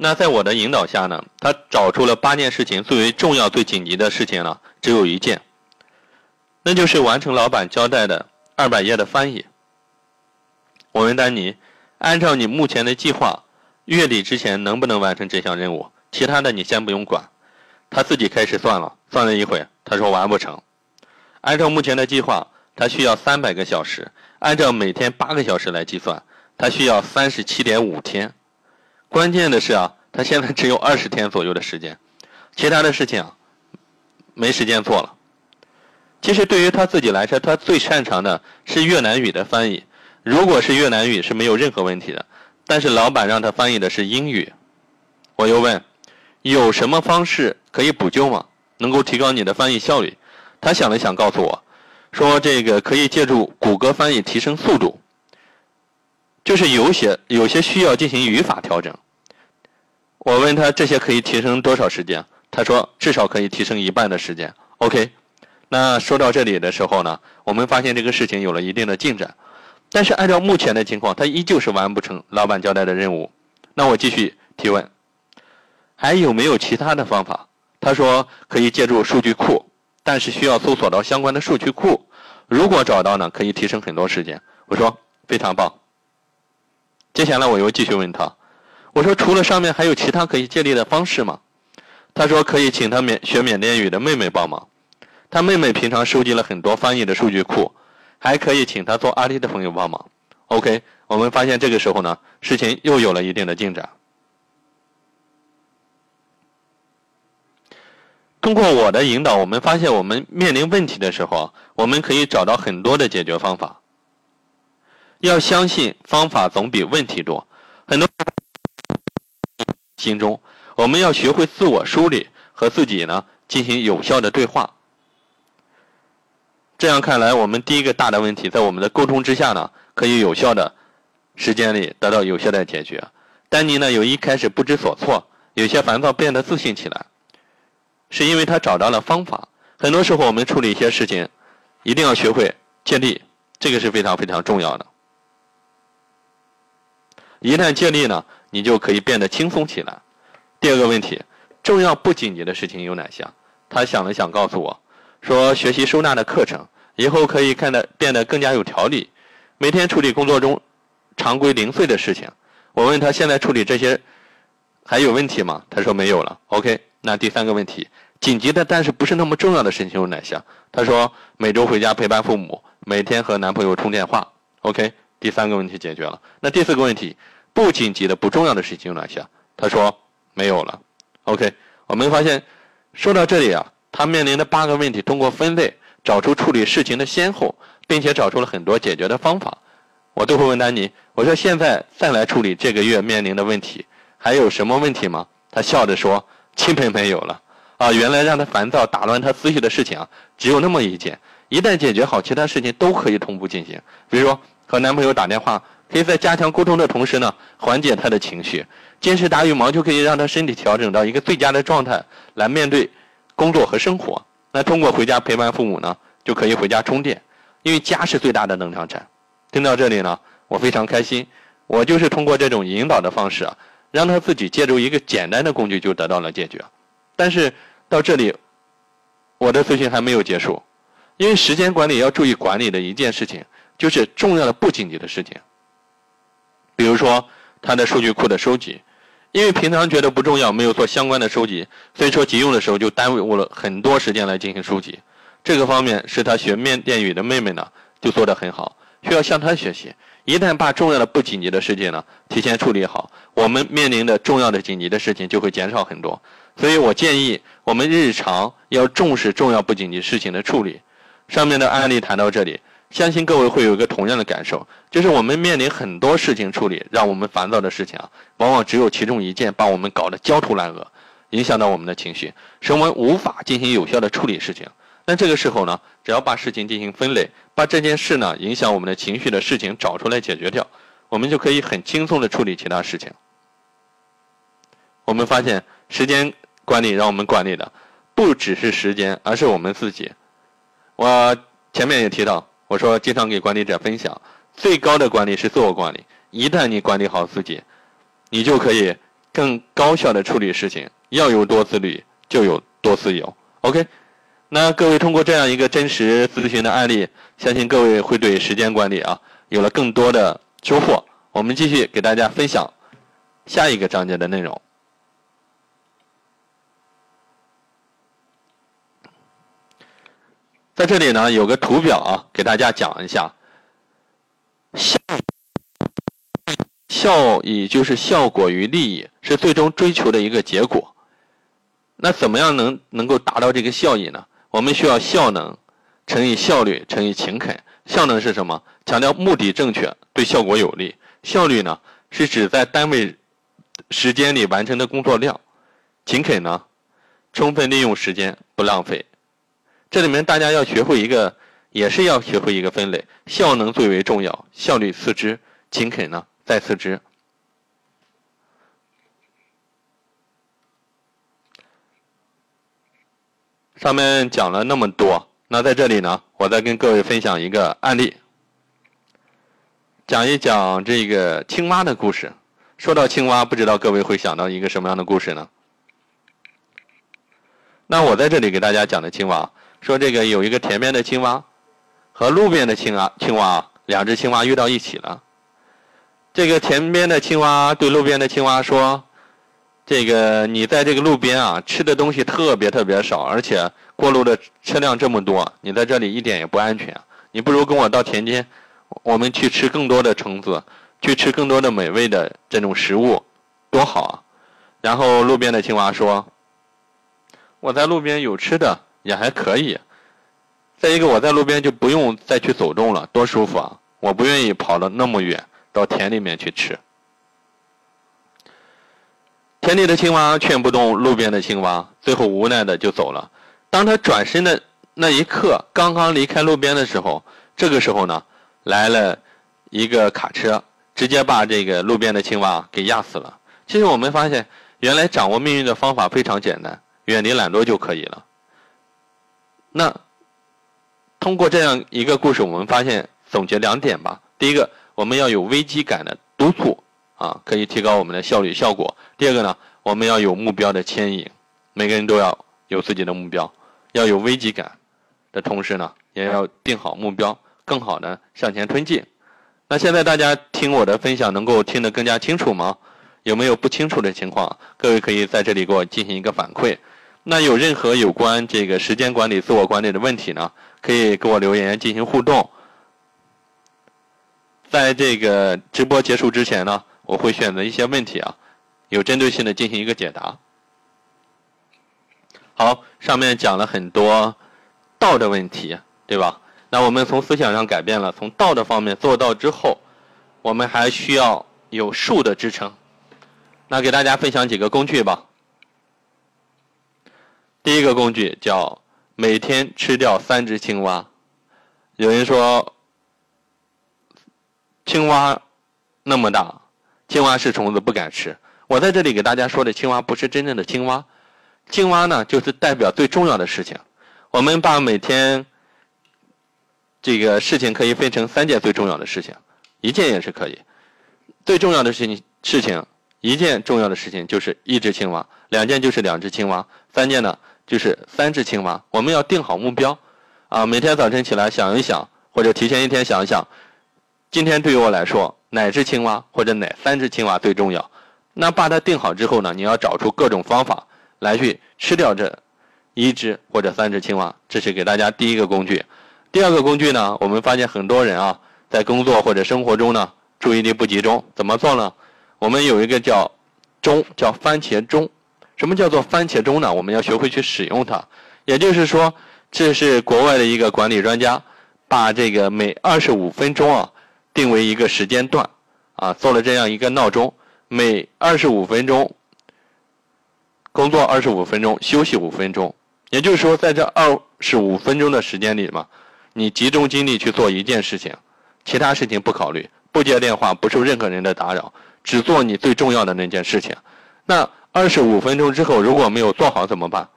那在我的引导下呢，他找出了八件事情最为重要最紧急的事情呢，只有一件。那就是完成老板交代的二百页的翻译。我问丹尼，按照你目前的计划，月底之前能不能完成这项任务？其他的你先不用管。他自己开始算了，算了一会，他说完不成。按照目前的计划，他需要三百个小时，按照每天八个小时来计算，他需要三十七点五天。关键的是啊，他现在只有二十天左右的时间，其他的事情啊，没时间做了。其实对于他自己来说，他最擅长的是越南语的翻译。如果是越南语是没有任何问题的，但是老板让他翻译的是英语。我又问，有什么方式可以补救吗？能够提高你的翻译效率？他想了想，告诉我，说这个可以借助谷歌翻译提升速度。就是有些有些需要进行语法调整。我问他这些可以提升多少时间？他说至少可以提升一半的时间。OK。那说到这里的时候呢，我们发现这个事情有了一定的进展，但是按照目前的情况，他依旧是完不成老板交代的任务。那我继续提问，还有没有其他的方法？他说可以借助数据库，但是需要搜索到相关的数据库。如果找到呢，可以提升很多时间。我说非常棒。接下来我又继续问他，我说除了上面还有其他可以借力的方式吗？他说可以请他缅学缅甸语的妹妹帮忙。他妹妹平常收集了很多翻译的数据库，还可以请他做阿里的朋友帮忙。OK，我们发现这个时候呢，事情又有了一定的进展。通过我的引导，我们发现我们面临问题的时候，我们可以找到很多的解决方法。要相信方法总比问题多。很多心中，我们要学会自我梳理和自己呢进行有效的对话。这样看来，我们第一个大的问题在我们的沟通之下呢，可以有效的时间里得到有效的解决。丹尼呢，由一开始不知所措，有些烦躁，变得自信起来。是因为他找到了方法。很多时候，我们处理一些事情，一定要学会借力，这个是非常非常重要的。一旦借力呢，你就可以变得轻松起来。第二个问题，重要不紧急的事情有哪些？他想了想，告诉我，说学习收纳的课程，以后可以看得变得更加有条理。每天处理工作中常规零碎的事情。我问他现在处理这些还有问题吗？他说没有了。OK。那第三个问题，紧急的但是不是那么重要的事情有哪些？他说每周回家陪伴父母，每天和男朋友通电话。OK，第三个问题解决了。那第四个问题，不紧急的不重要的事情有哪些？他说没有了。OK，我们发现说到这里啊，他面临的八个问题，通过分类找出处理事情的先后，并且找出了很多解决的方法。我都会问丹尼，我说现在再来处理这个月面临的问题，还有什么问题吗？他笑着说。基本没有了，啊，原来让他烦躁、打乱他思绪的事情啊，只有那么一件。一旦解决好，其他事情都可以同步进行。比如说和男朋友打电话，可以在加强沟通的同时呢，缓解他的情绪；坚持打羽毛，就可以让他身体调整到一个最佳的状态来面对工作和生活。那通过回家陪伴父母呢，就可以回家充电，因为家是最大的能量站。听到这里呢，我非常开心。我就是通过这种引导的方式啊。让他自己借助一个简单的工具就得到了解决，但是到这里，我的咨询还没有结束，因为时间管理要注意管理的一件事情，就是重要的不紧急的事情，比如说他的数据库的收集，因为平常觉得不重要，没有做相关的收集，所以说急用的时候就耽误了很多时间来进行收集，这个方面是他学面电语的妹妹呢就做得很好，需要向他学习。一旦把重要的不紧急的事情呢提前处理好，我们面临的重要的紧急的事情就会减少很多。所以我建议我们日常要重视重要不紧急事情的处理。上面的案例谈到这里，相信各位会有一个同样的感受，就是我们面临很多事情处理，让我们烦躁的事情啊，往往只有其中一件把我们搞得焦头烂额，影响到我们的情绪，使我们无法进行有效的处理事情。那这个时候呢，只要把事情进行分类，把这件事呢影响我们的情绪的事情找出来解决掉，我们就可以很轻松的处理其他事情。我们发现时间管理让我们管理的不只是时间，而是我们自己。我前面也提到，我说经常给管理者分享，最高的管理是自我管理。一旦你管理好自己，你就可以更高效的处理事情。要有多自律，就有多自由。OK。那各位通过这样一个真实咨询的案例，相信各位会对时间管理啊有了更多的收获。我们继续给大家分享下一个章节的内容。在这里呢，有个图表啊，给大家讲一下效效益就是效果与利益是最终追求的一个结果。那怎么样能能够达到这个效益呢？我们需要效能乘以效率乘以勤恳。效能是什么？强调目的正确，对效果有利。效率呢，是指在单位时间里完成的工作量。勤恳呢，充分利用时间，不浪费。这里面大家要学会一个，也是要学会一个分类：效能最为重要，效率次之，勤恳呢再次之。上面讲了那么多，那在这里呢，我再跟各位分享一个案例，讲一讲这个青蛙的故事。说到青蛙，不知道各位会想到一个什么样的故事呢？那我在这里给大家讲的青蛙，说这个有一个田边的青蛙和路边的青蛙，青蛙两只青蛙遇到一起了。这个田边的青蛙对路边的青蛙说：“这个你在这个路边啊吃的东西特别特别少，而且过路的车辆这么多，你在这里一点也不安全。你不如跟我到田间，我们去吃更多的虫子，去吃更多的美味的这种食物，多好啊！然后路边的青蛙说：“我在路边有吃的也还可以。再一个，我在路边就不用再去走动了，多舒服啊！我不愿意跑的那么远到田里面去吃。”田里的青蛙劝不动路边的青蛙，最后无奈的就走了。当他转身的那一刻，刚刚离开路边的时候，这个时候呢，来了一个卡车，直接把这个路边的青蛙给压死了。其实我们发现，原来掌握命运的方法非常简单，远离懒惰就可以了。那通过这样一个故事，我们发现总结两点吧。第一个，我们要有危机感的督促。啊，可以提高我们的效率效果。第二个呢，我们要有目标的牵引，每个人都要有自己的目标，要有危机感的同时呢，也要定好目标，更好的向前推进。那现在大家听我的分享，能够听得更加清楚吗？有没有不清楚的情况？各位可以在这里给我进行一个反馈。那有任何有关这个时间管理、自我管理的问题呢，可以给我留言进行互动。在这个直播结束之前呢。我会选择一些问题啊，有针对性的进行一个解答。好，上面讲了很多道的问题，对吧？那我们从思想上改变了，从道的方面做到之后，我们还需要有术的支撑。那给大家分享几个工具吧。一个工具叫每天吃掉三只青蛙。有人说，青蛙那么大。青蛙是虫子，不敢吃。我在这里给大家说的青蛙不是真正的青蛙，青蛙呢就是代表最重要的事情。我们把每天这个事情可以分成三件最重要的事情，一件也是可以。最重要的事情事情，一件重要的事情就是一只青蛙，两件就是两只青蛙，三件呢就是三只青蛙。我们要定好目标啊，每天早晨起来想一想，或者提前一天想一想，今天对于我来说。哪只青蛙或者哪三只青蛙最重要？那把它定好之后呢？你要找出各种方法来去吃掉这一只或者三只青蛙。这是给大家第一个工具。第二个工具呢？我们发现很多人啊，在工作或者生活中呢，注意力不集中。怎么做呢？我们有一个叫钟，叫番茄钟。什么叫做番茄钟呢？我们要学会去使用它。也就是说，这是国外的一个管理专家，把这个每二十五分钟啊。定为一个时间段，啊，做了这样一个闹钟，每二十五分钟工作二十五分钟，休息五分钟。也就是说，在这二十五分钟的时间里嘛，你集中精力去做一件事情，其他事情不考虑，不接电话，不受任何人的打扰，只做你最重要的那件事情。那二十五分钟之后如果没有做好怎么办？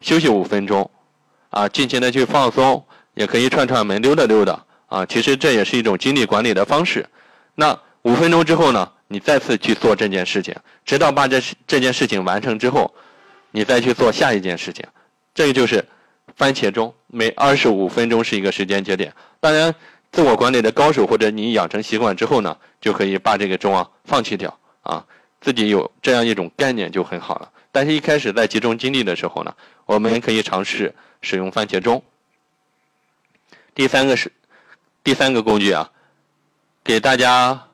休息五分钟，啊，尽情的去放松，也可以串串门，溜达溜达。啊，其实这也是一种精力管理的方式。那五分钟之后呢，你再次去做这件事情，直到把这这件事情完成之后，你再去做下一件事情。这个就是番茄钟，每二十五分钟是一个时间节点。当然，自我管理的高手或者你养成习惯之后呢，就可以把这个钟啊放弃掉啊，自己有这样一种概念就很好了。但是，一开始在集中精力的时候呢，我们可以尝试使用番茄钟。第三个是。第三个工具啊，给大家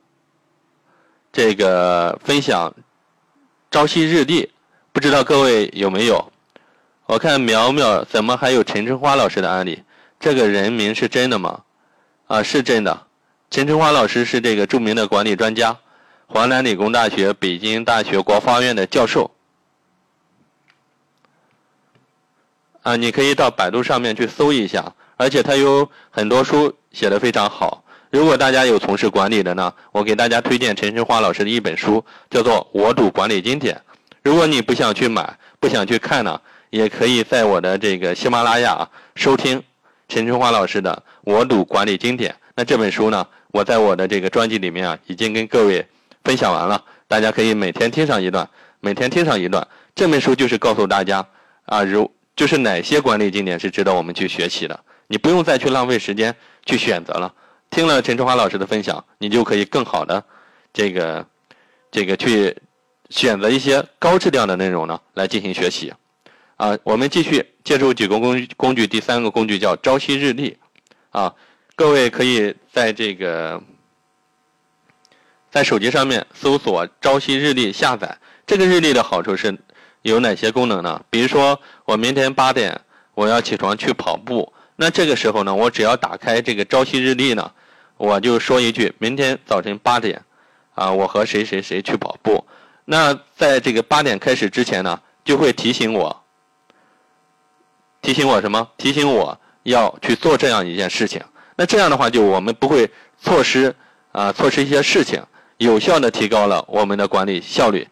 这个分享朝夕日历，不知道各位有没有？我看苗苗怎么还有陈春花老师的案例？这个人名是真的吗？啊，是真的。陈春花老师是这个著名的管理专家，华南理工大学、北京大学国发院的教授。啊，你可以到百度上面去搜一下，而且他有很多书。写的非常好。如果大家有从事管理的呢，我给大家推荐陈春花老师的一本书，叫做《我读管理经典》。如果你不想去买，不想去看呢，也可以在我的这个喜马拉雅收听陈春花老师的《我读管理经典》。那这本书呢，我在我的这个专辑里面啊，已经跟各位分享完了，大家可以每天听上一段，每天听上一段。这本书就是告诉大家啊，如就是哪些管理经典是值得我们去学习的。你不用再去浪费时间去选择了。听了陈春华老师的分享，你就可以更好的这个这个去选择一些高质量的内容呢来进行学习。啊，我们继续借助几个工工具，第三个工具叫朝夕日历。啊，各位可以在这个在手机上面搜索“朝夕日历”下载。这个日历的好处是有哪些功能呢？比如说，我明天八点我要起床去跑步，那这个时候呢，我只要打开这个朝夕日历呢，我就说一句：明天早晨八点，啊，我和谁谁谁去跑步。那在这个八点开始之前呢，就会提醒我，提醒我什么？提醒我要去做这样一件事情。那这样的话，就我们不会错失啊，错失一些事情，有效的提高了我们的管理效率。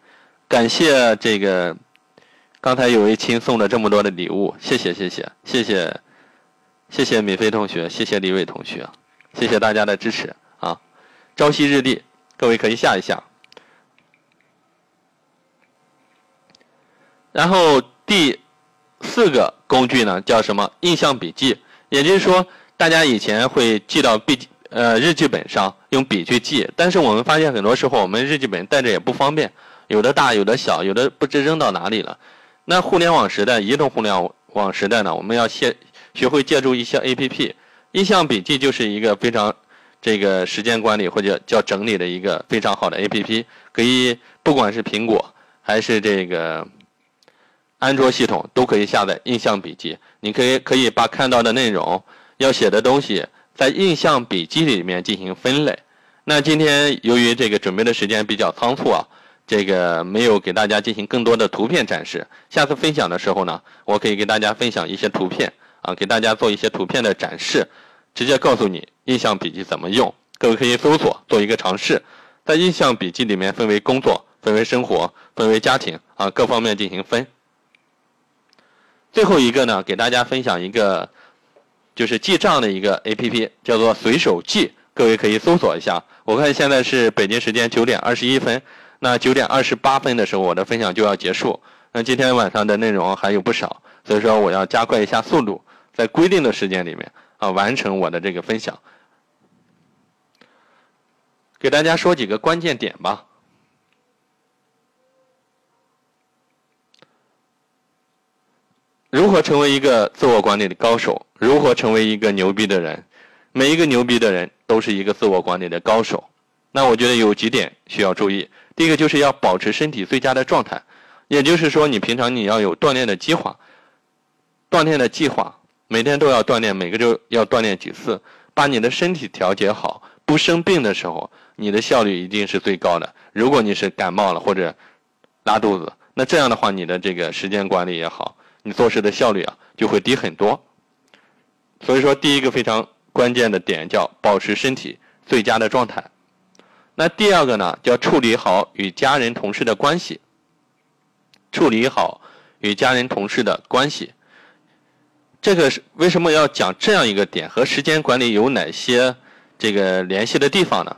感谢这个刚才有位亲送了这么多的礼物，谢谢谢谢谢谢谢谢米飞同学，谢谢李伟同学，谢谢大家的支持啊！朝夕日历，各位可以下一下。然后第四个工具呢，叫什么？印象笔记。也就是说，大家以前会记到笔记呃日记本上，用笔去记。但是我们发现很多时候，我们日记本带着也不方便，有的大，有的小，有的不知扔到哪里了。那互联网时代，移动互联网时代呢，我们要学学会借助一些 A P P。印象笔记就是一个非常这个时间管理或者叫整理的一个非常好的 A P P。可以，不管是苹果还是这个。安卓系统都可以下载印象笔记，你可以可以把看到的内容、要写的东西在印象笔记里面进行分类。那今天由于这个准备的时间比较仓促啊，这个没有给大家进行更多的图片展示。下次分享的时候呢，我可以给大家分享一些图片啊，给大家做一些图片的展示，直接告诉你印象笔记怎么用。各位可以搜索做一个尝试，在印象笔记里面分为工作、分为生活、分为家庭啊，各方面进行分。最后一个呢，给大家分享一个，就是记账的一个 A P P，叫做随手记。各位可以搜索一下。我看现在是北京时间九点二十一分，那九点二十八分的时候，我的分享就要结束。那今天晚上的内容还有不少，所以说我要加快一下速度，在规定的时间里面啊完成我的这个分享。给大家说几个关键点吧。如何成为一个自我管理的高手？如何成为一个牛逼的人？每一个牛逼的人都是一个自我管理的高手。那我觉得有几点需要注意。第一个就是要保持身体最佳的状态，也就是说，你平常你要有锻炼的计划，锻炼的计划，每天都要锻炼，每个周要锻炼几次，把你的身体调节好，不生病的时候，你的效率一定是最高的。如果你是感冒了或者拉肚子，那这样的话，你的这个时间管理也好。你做事的效率啊就会低很多，所以说第一个非常关键的点叫保持身体最佳的状态。那第二个呢叫处理好与家人同事的关系，处理好与家人同事的关系。这个是为什么要讲这样一个点？和时间管理有哪些这个联系的地方呢？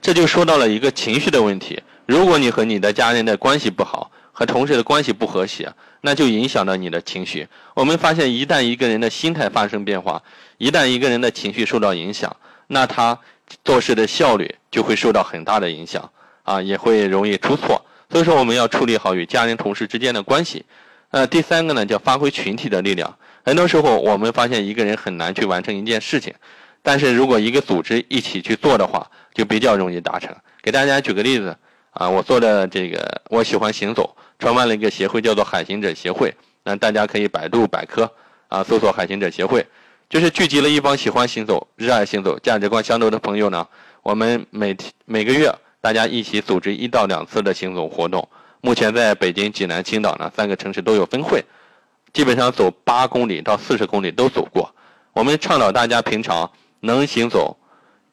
这就说到了一个情绪的问题。如果你和你的家人的关系不好，和同事的关系不和谐，那就影响到你的情绪。我们发现，一旦一个人的心态发生变化，一旦一个人的情绪受到影响，那他做事的效率就会受到很大的影响啊，也会容易出错。所以说，我们要处理好与家人、同事之间的关系。呃，第三个呢，叫发挥群体的力量。很多时候，我们发现一个人很难去完成一件事情，但是如果一个组织一起去做的话，就比较容易达成。给大家举个例子啊，我做的这个，我喜欢行走。创办了一个协会，叫做海行者协会。那大家可以百度百科啊，搜索海行者协会，就是聚集了一帮喜欢行走、热爱行走、价值观相投的朋友呢。我们每天每个月大家一起组织一到两次的行走活动。目前在北京、济南、青岛呢三个城市都有分会，基本上走八公里到四十公里都走过。我们倡导大家平常能行走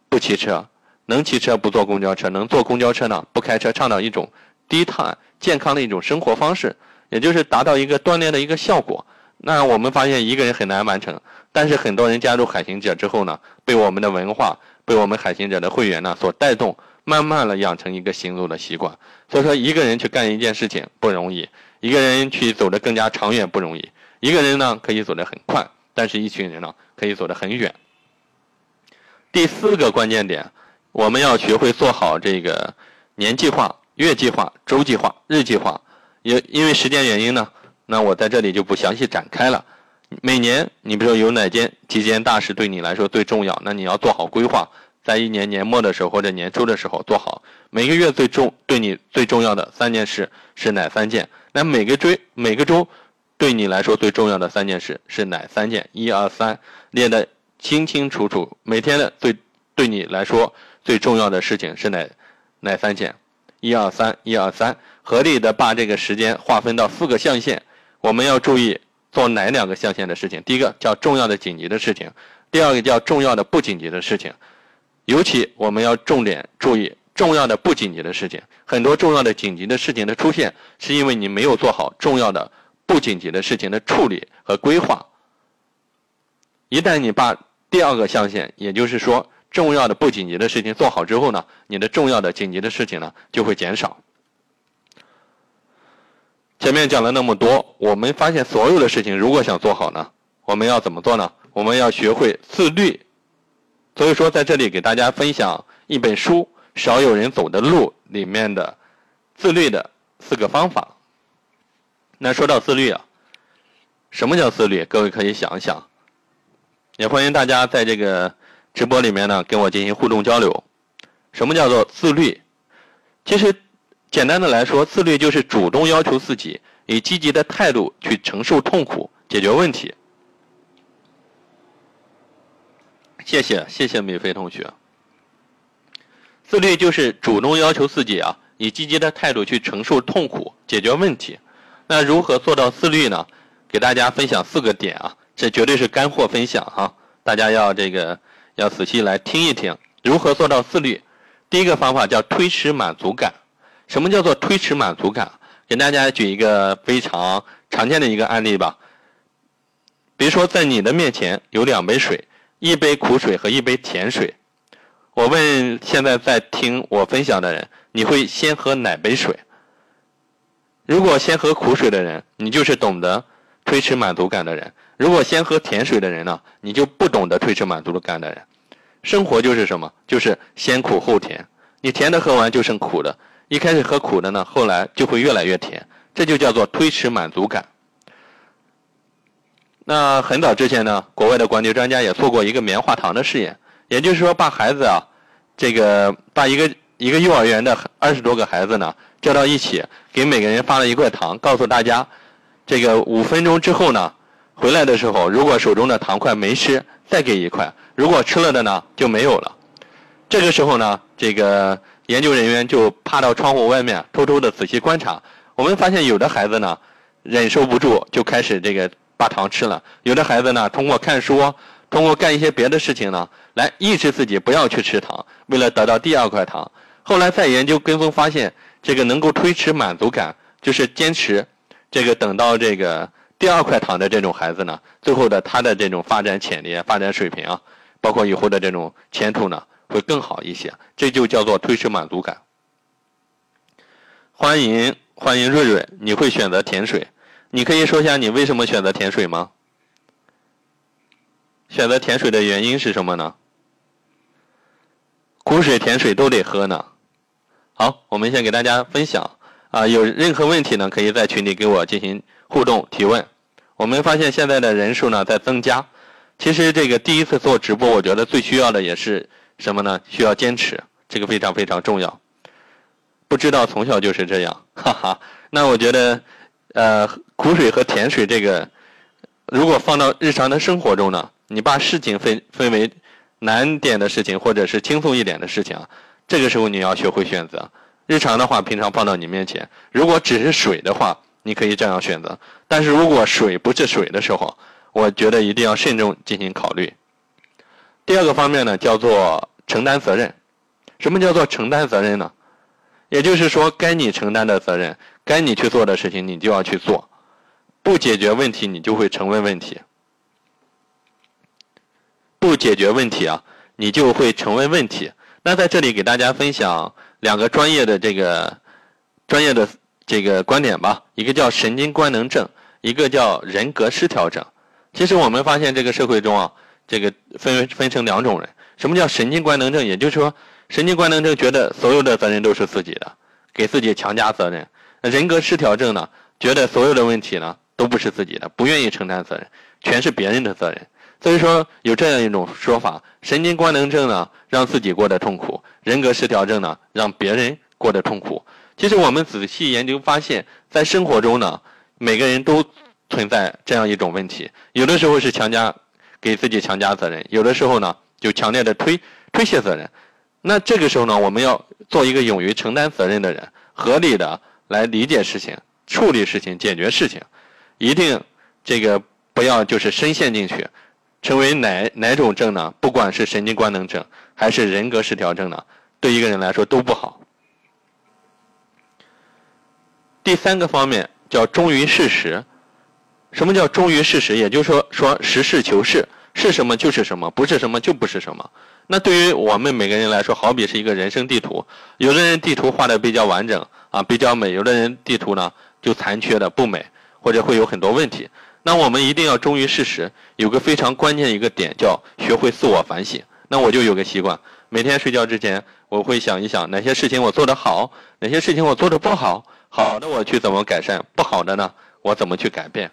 不骑车，能骑车不坐公交车，能坐公交车呢不开车，倡导一种低碳。健康的一种生活方式，也就是达到一个锻炼的一个效果。那我们发现一个人很难完成，但是很多人加入海行者之后呢，被我们的文化，被我们海行者的会员呢所带动，慢慢的养成一个行走的习惯。所以说，一个人去干一件事情不容易，一个人去走得更加长远不容易。一个人呢可以走得很快，但是一群人呢可以走得很远。第四个关键点，我们要学会做好这个年计划。月计划、周计划、日计划。也因为时间原因呢，那我在这里就不详细展开了。每年你比如说有哪件几件大事对你来说最重要，那你要做好规划，在一年年末的时候或者年初的时候做好。每个月最重对你最重要的三件事是哪三件？那每个追每个周对你来说最重要的三件事是哪三件？一二三列的清清楚楚。每天的最对你来说最重要的事情是哪哪三件？一二三一二三，合理的把这个时间划分到四个象限。我们要注意做哪两个象限的事情？第一个叫重要的紧急的事情，第二个叫重要的不紧急的事情。尤其我们要重点注意重要的不紧急的事情。很多重要的紧急的事情的出现，是因为你没有做好重要的不紧急的事情的处理和规划。一旦你把第二个象限，也就是说重要的不紧急的事情做好之后呢，你的重要的紧急的事情呢就会减少。前面讲了那么多，我们发现所有的事情如果想做好呢，我们要怎么做呢？我们要学会自律。所以说，在这里给大家分享一本书《少有人走的路》里面的自律的四个方法。那说到自律啊，什么叫自律？各位可以想一想。也欢迎大家在这个直播里面呢跟我进行互动交流。什么叫做自律？其实简单的来说，自律就是主动要求自己以积极的态度去承受痛苦、解决问题。谢谢谢谢米飞同学。自律就是主动要求自己啊，以积极的态度去承受痛苦、解决问题。那如何做到自律呢？给大家分享四个点啊。这绝对是干货分享哈，大家要这个要仔细来听一听，如何做到自律？第一个方法叫推迟满足感。什么叫做推迟满足感？给大家举一个非常常见的一个案例吧。比如说，在你的面前有两杯水，一杯苦水和一杯甜水。我问现在在听我分享的人，你会先喝哪杯水？如果先喝苦水的人，你就是懂得推迟满足感的人。如果先喝甜水的人呢，你就不懂得推迟满足感的人。生活就是什么？就是先苦后甜。你甜的喝完就剩苦的，一开始喝苦的呢，后来就会越来越甜，这就叫做推迟满足感。那很早之前呢，国外的管理专家也做过一个棉花糖的试验，也就是说把孩子啊，这个把一个一个幼儿园的二十多个孩子呢叫到一起，给每个人发了一块糖，告诉大家，这个五分钟之后呢。回来的时候，如果手中的糖块没吃，再给一块；如果吃了的呢，就没有了。这个时候呢，这个研究人员就趴到窗户外面，偷偷的仔细观察。我们发现，有的孩子呢，忍受不住，就开始这个把糖吃了；有的孩子呢，通过看书，通过干一些别的事情呢，来抑制自己不要去吃糖，为了得到第二块糖。后来再研究跟踪发现，这个能够推迟满足感，就是坚持这个等到这个。第二块糖的这种孩子呢，最后的他的这种发展潜力、发展水平啊，包括以后的这种前途呢，会更好一些。这就叫做推迟满足感。欢迎欢迎瑞瑞，你会选择甜水？你可以说一下你为什么选择甜水吗？选择甜水的原因是什么呢？苦水甜水都得喝呢。好，我们先给大家分享啊，有任何问题呢，可以在群里给我进行。互动提问，我们发现现在的人数呢在增加。其实这个第一次做直播，我觉得最需要的也是什么呢？需要坚持，这个非常非常重要。不知道从小就是这样，哈哈。那我觉得，呃，苦水和甜水这个，如果放到日常的生活中呢，你把事情分分为难点的事情或者是轻松一点的事情啊，这个时候你要学会选择。日常的话，平常放到你面前，如果只是水的话。你可以这样选择，但是如果水不是水的时候，我觉得一定要慎重进行考虑。第二个方面呢，叫做承担责任。什么叫做承担责任呢？也就是说，该你承担的责任，该你去做的事情，你就要去做。不解决问题，你就会成为问题。不解决问题啊，你就会成为问题。那在这里给大家分享两个专业的这个专业的。这个观点吧，一个叫神经官能症，一个叫人格失调症。其实我们发现这个社会中啊，这个分分成两种人。什么叫神经官能症？也就是说，神经官能症觉得所有的责任都是自己的，给自己强加责任。人格失调症呢，觉得所有的问题呢都不是自己的，不愿意承担责任，全是别人的责任。所以说有这样一种说法：神经官能症呢让自己过得痛苦，人格失调症呢让别人过得痛苦。其实我们仔细研究发现，在生活中呢，每个人都存在这样一种问题。有的时候是强加给自己强加责任，有的时候呢就强烈的推推卸责任。那这个时候呢，我们要做一个勇于承担责任的人，合理的来理解事情、处理事情、解决事情，一定这个不要就是深陷进去，成为哪哪种症呢？不管是神经官能症还是人格失调症呢，对一个人来说都不好。第三个方面叫忠于事实。什么叫忠于事实？也就是说，说实事求是，是什么就是什么，不是什么就不是什么。那对于我们每个人来说，好比是一个人生地图，有的人地图画的比较完整啊，比较美；有的人地图呢就残缺的不美，或者会有很多问题。那我们一定要忠于事实。有个非常关键一个点叫学会自我反省。那我就有个习惯，每天睡觉之前，我会想一想哪些事情我做得好，哪些事情我做得不好。好的，我去怎么改善；不好的呢，我怎么去改变？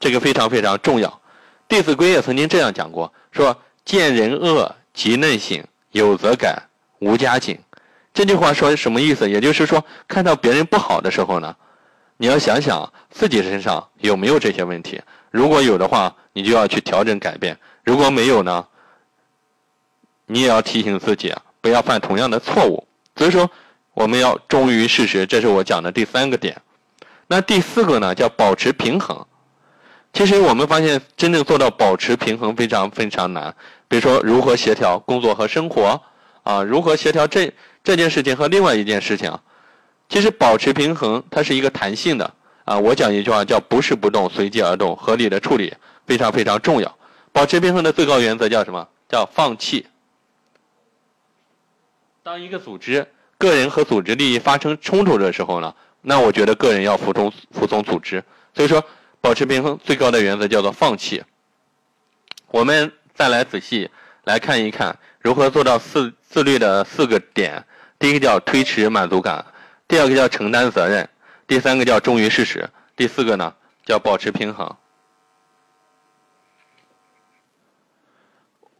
这个非常非常重要。《弟子规》也曾经这样讲过，说见人恶。即内省，有则改，无加警。这句话说什么意思？也就是说，看到别人不好的时候呢，你要想想自己身上有没有这些问题。如果有的话，你就要去调整改变；如果没有呢，你也要提醒自己啊，不要犯同样的错误。所以说，我们要忠于事实，这是我讲的第三个点。那第四个呢，叫保持平衡。其实我们发现，真正做到保持平衡非常非常难。比如说，如何协调工作和生活啊？如何协调这这件事情和另外一件事情？其实保持平衡，它是一个弹性的啊。我讲一句话叫“不是不动，随机而动”，合理的处理非常非常重要。保持平衡的最高原则叫什么？叫放弃。当一个组织、个人和组织利益发生冲突的时候呢，那我觉得个人要服从服从组织。所以说，保持平衡最高的原则叫做放弃。我们。再来仔细来看一看如何做到自自律的四个点。第一个叫推迟满足感，第二个叫承担责任，第三个叫忠于事实，第四个呢叫保持平衡。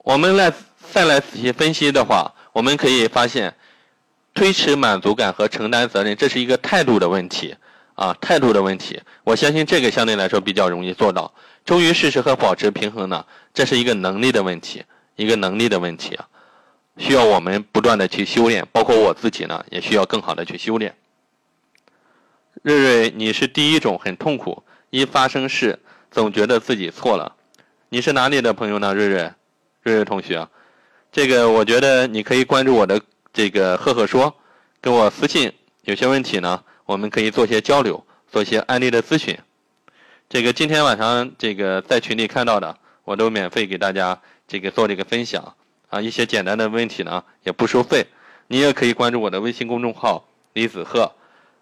我们来再来仔细分析的话，我们可以发现，推迟满足感和承担责任，这是一个态度的问题啊，态度的问题。我相信这个相对来说比较容易做到。忠于事实和保持平衡呢，这是一个能力的问题，一个能力的问题，需要我们不断的去修炼，包括我自己呢，也需要更好的去修炼。瑞瑞，你是第一种很痛苦，一发生事总觉得自己错了，你是哪里的朋友呢？瑞瑞，瑞瑞同学，这个我觉得你可以关注我的这个赫赫说，跟我私信，有些问题呢，我们可以做些交流，做些案例的咨询。这个今天晚上这个在群里看到的，我都免费给大家这个做这个分享啊，一些简单的问题呢也不收费，你也可以关注我的微信公众号李子鹤，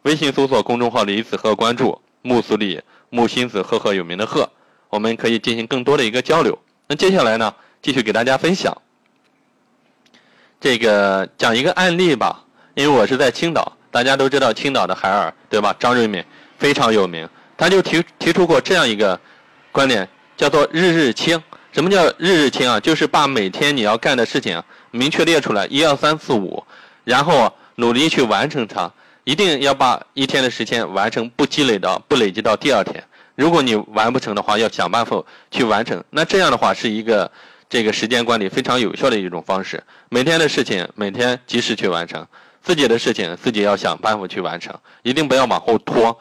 微信搜索公众号李子鹤，关注木子李木心子赫赫有名的赫，我们可以进行更多的一个交流。那接下来呢，继续给大家分享，这个讲一个案例吧，因为我是在青岛，大家都知道青岛的海尔对吧？张瑞敏非常有名。他就提提出过这样一个观点，叫做“日日清”。什么叫“日日清”啊？就是把每天你要干的事情明确列出来，一二三四五，然后努力去完成它。一定要把一天的时间完成，不积累到不累积到第二天。如果你完不成的话，要想办法去完成。那这样的话是一个这个时间管理非常有效的一种方式。每天的事情每天及时去完成，自己的事情自己要想办法去完成，一定不要往后拖。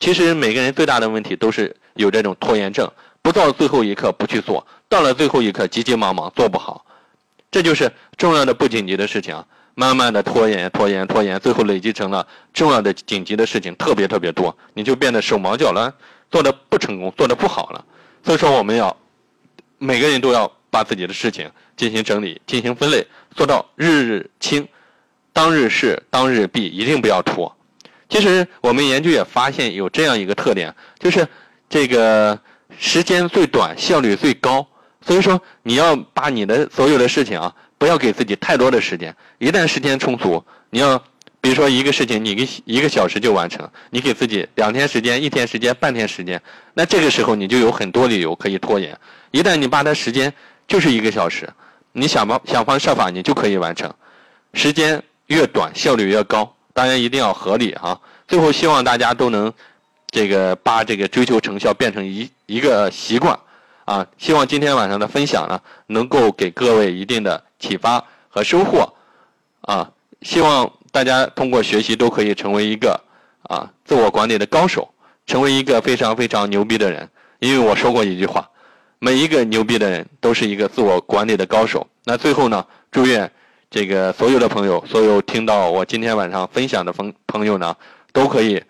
其实每个人最大的问题都是有这种拖延症，不到最后一刻不去做，到了最后一刻急急忙忙做不好，这就是重要的不紧急的事情，慢慢的拖延拖延拖延，最后累积成了重要的紧急的事情特别特别多，你就变得手忙脚乱，做的不成功，做的不好了。所以说我们要每个人都要把自己的事情进行整理，进行分类，做到日日清，当日事当日毕，一定不要拖。其实我们研究也发现有这样一个特点，就是这个时间最短，效率最高。所以说，你要把你的所有的事情啊，不要给自己太多的时间。一旦时间充足，你要比如说一个事情，你一个一个小时就完成，你给自己两天时间、一天时间、半天时间，那这个时候你就有很多理由可以拖延。一旦你把它时间就是一个小时，你想方想方设法你就可以完成。时间越短，效率越高，当然一定要合理哈。最后希望大家都能这个把这个追求成效变成一一个习惯啊。希望今天晚上的分享呢，能够给各位一定的启发和收获啊。希望大家通过学习都可以成为一个啊自我管理的高手，成为一个非常非常牛逼的人。因为我说过一句话，每一个牛逼的人都是一个自我管理的高手。那最后呢，祝愿这个所有的朋友，所有听到我今天晚上分享的朋朋友呢，都可以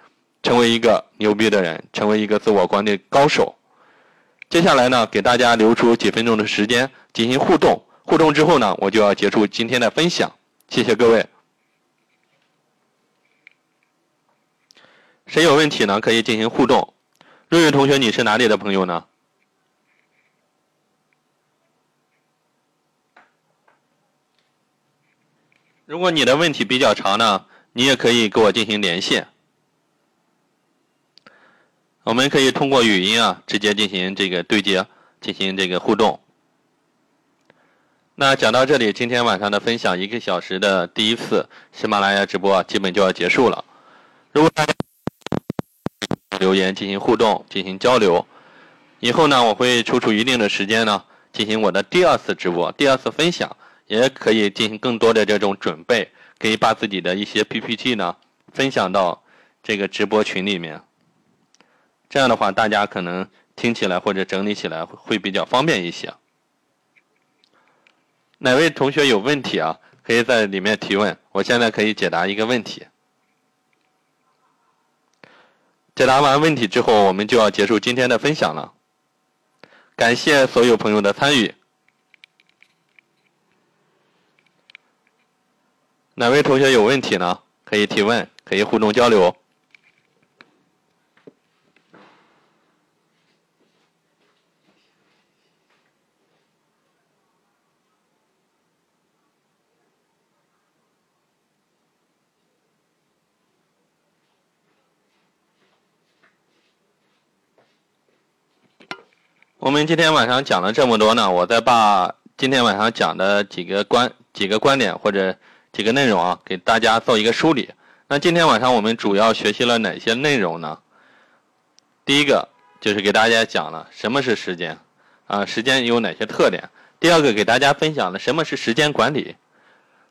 成为一个牛逼的人，成为一个自我管理高手。接下来呢，给大家留出几分钟的时间进行互动。互动之后呢，我就要结束今天的分享。谢谢各位。谁有问题呢？可以进行互动。瑞瑞同学，你是哪里的朋友呢？如果你的问题比较长呢，你也可以跟我进行连线。我们可以通过语音啊，直接进行这个对接，进行这个互动。那讲到这里，今天晚上的分享一个小时的第一次喜马拉雅直播基本就要结束了。如果大家留言进行互动，进行交流。以后呢，我会抽出一定的时间呢，进行我的第二次直播、第二次分享，也可以进行更多的这种准备，可以把自己的一些 PPT 呢分享到这个直播群里面。这样的话，大家可能听起来或者整理起来会比较方便一些。哪位同学有问题啊？可以在里面提问，我现在可以解答一个问题。解答完问题之后，我们就要结束今天的分享了。感谢所有朋友的参与。哪位同学有问题呢？可以提问，可以互动交流。我们今天晚上讲了这么多呢，我再把今天晚上讲的几个观几个观点或者几个内容啊，给大家做一个梳理。那今天晚上我们主要学习了哪些内容呢？第一个就是给大家讲了什么是时间，啊，时间有哪些特点。第二个给大家分享了什么是时间管理。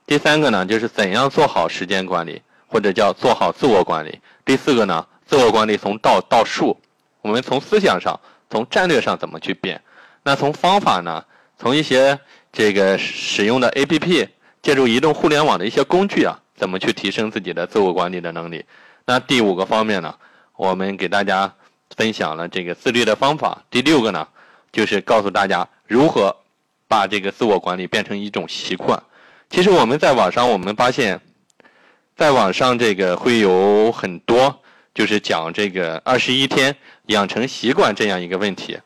第三个呢，就是怎样做好时间管理，或者叫做好自我管理。第四个呢，自我管理从道到术，我们从思想上。从战略上怎么去变？那从方法呢？从一些这个使用的 A P P，借助移动互联网的一些工具啊，怎么去提升自己的自我管理的能力？那第五个方面呢，我们给大家分享了这个自律的方法。第六个呢，就是告诉大家如何把这个自我管理变成一种习惯。其实我们在网上，我们发现，在网上这个会有很多。就是讲这个二十一天养成习惯这样一个问题，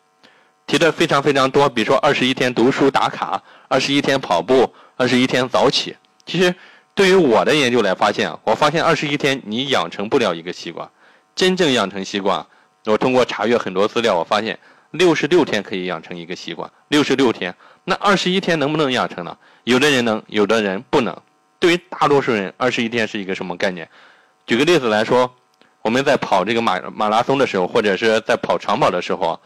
提的非常非常多。比如说二十一天读书打卡，二十一天跑步，二十一天早起。其实对于我的研究来发现，我发现二十一天你养成不了一个习惯。真正养成习惯，我通过查阅很多资料，我发现六十六天可以养成一个习惯。六十六天，那二十一天能不能养成呢？有的人能，有的人不能。对于大多数人，二十一天是一个什么概念？举个例子来说。我们在跑这个马马拉松的时候，或者是在跑长跑的时候，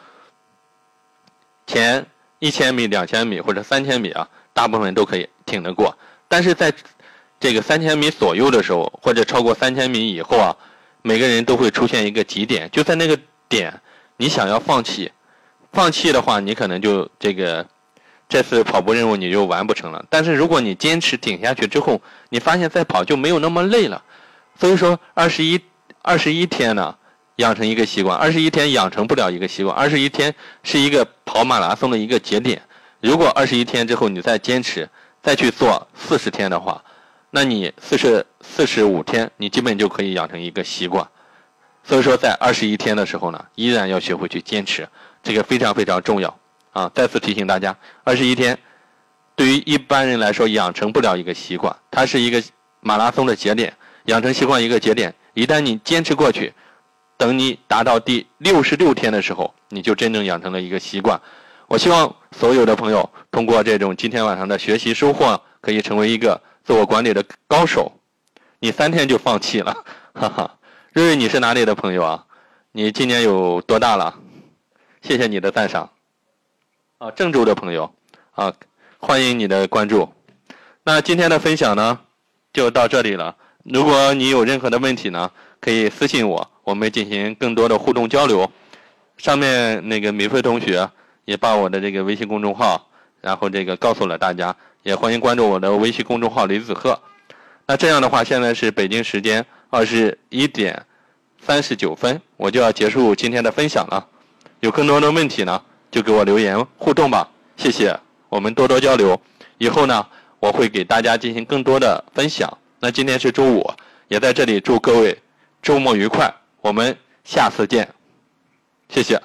前一千米、两千米或者三千米啊，大部分都可以挺得过。但是在这个三千米左右的时候，或者超过三千米以后啊，每个人都会出现一个极点，就在那个点，你想要放弃，放弃的话，你可能就这个这次跑步任务你就完不成了。但是如果你坚持顶下去之后，你发现再跑就没有那么累了。所以说，二十一。二十一天呢，养成一个习惯。二十一天养成不了一个习惯。二十一天是一个跑马拉松的一个节点。如果二十一天之后你再坚持，再去做四十天的话，那你四十四十五天，你基本就可以养成一个习惯。所以说，在二十一天的时候呢，依然要学会去坚持，这个非常非常重要啊！再次提醒大家，二十一天对于一般人来说养成不了一个习惯，它是一个马拉松的节点。养成习惯一个节点，一旦你坚持过去，等你达到第六十六天的时候，你就真正养成了一个习惯。我希望所有的朋友通过这种今天晚上的学习收获，可以成为一个自我管理的高手。你三天就放弃了，哈哈。瑞瑞，你是哪里的朋友啊？你今年有多大了？谢谢你的赞赏。啊，郑州的朋友，啊，欢迎你的关注。那今天的分享呢，就到这里了。如果你有任何的问题呢，可以私信我，我们进行更多的互动交流。上面那个米菲同学也把我的这个微信公众号，然后这个告诉了大家，也欢迎关注我的微信公众号李子鹤。那这样的话，现在是北京时间二十一点三十九分，我就要结束今天的分享了。有更多的问题呢，就给我留言互动吧，谢谢，我们多多交流。以后呢，我会给大家进行更多的分享。那今天是周五，也在这里祝各位周末愉快。我们下次见，谢谢。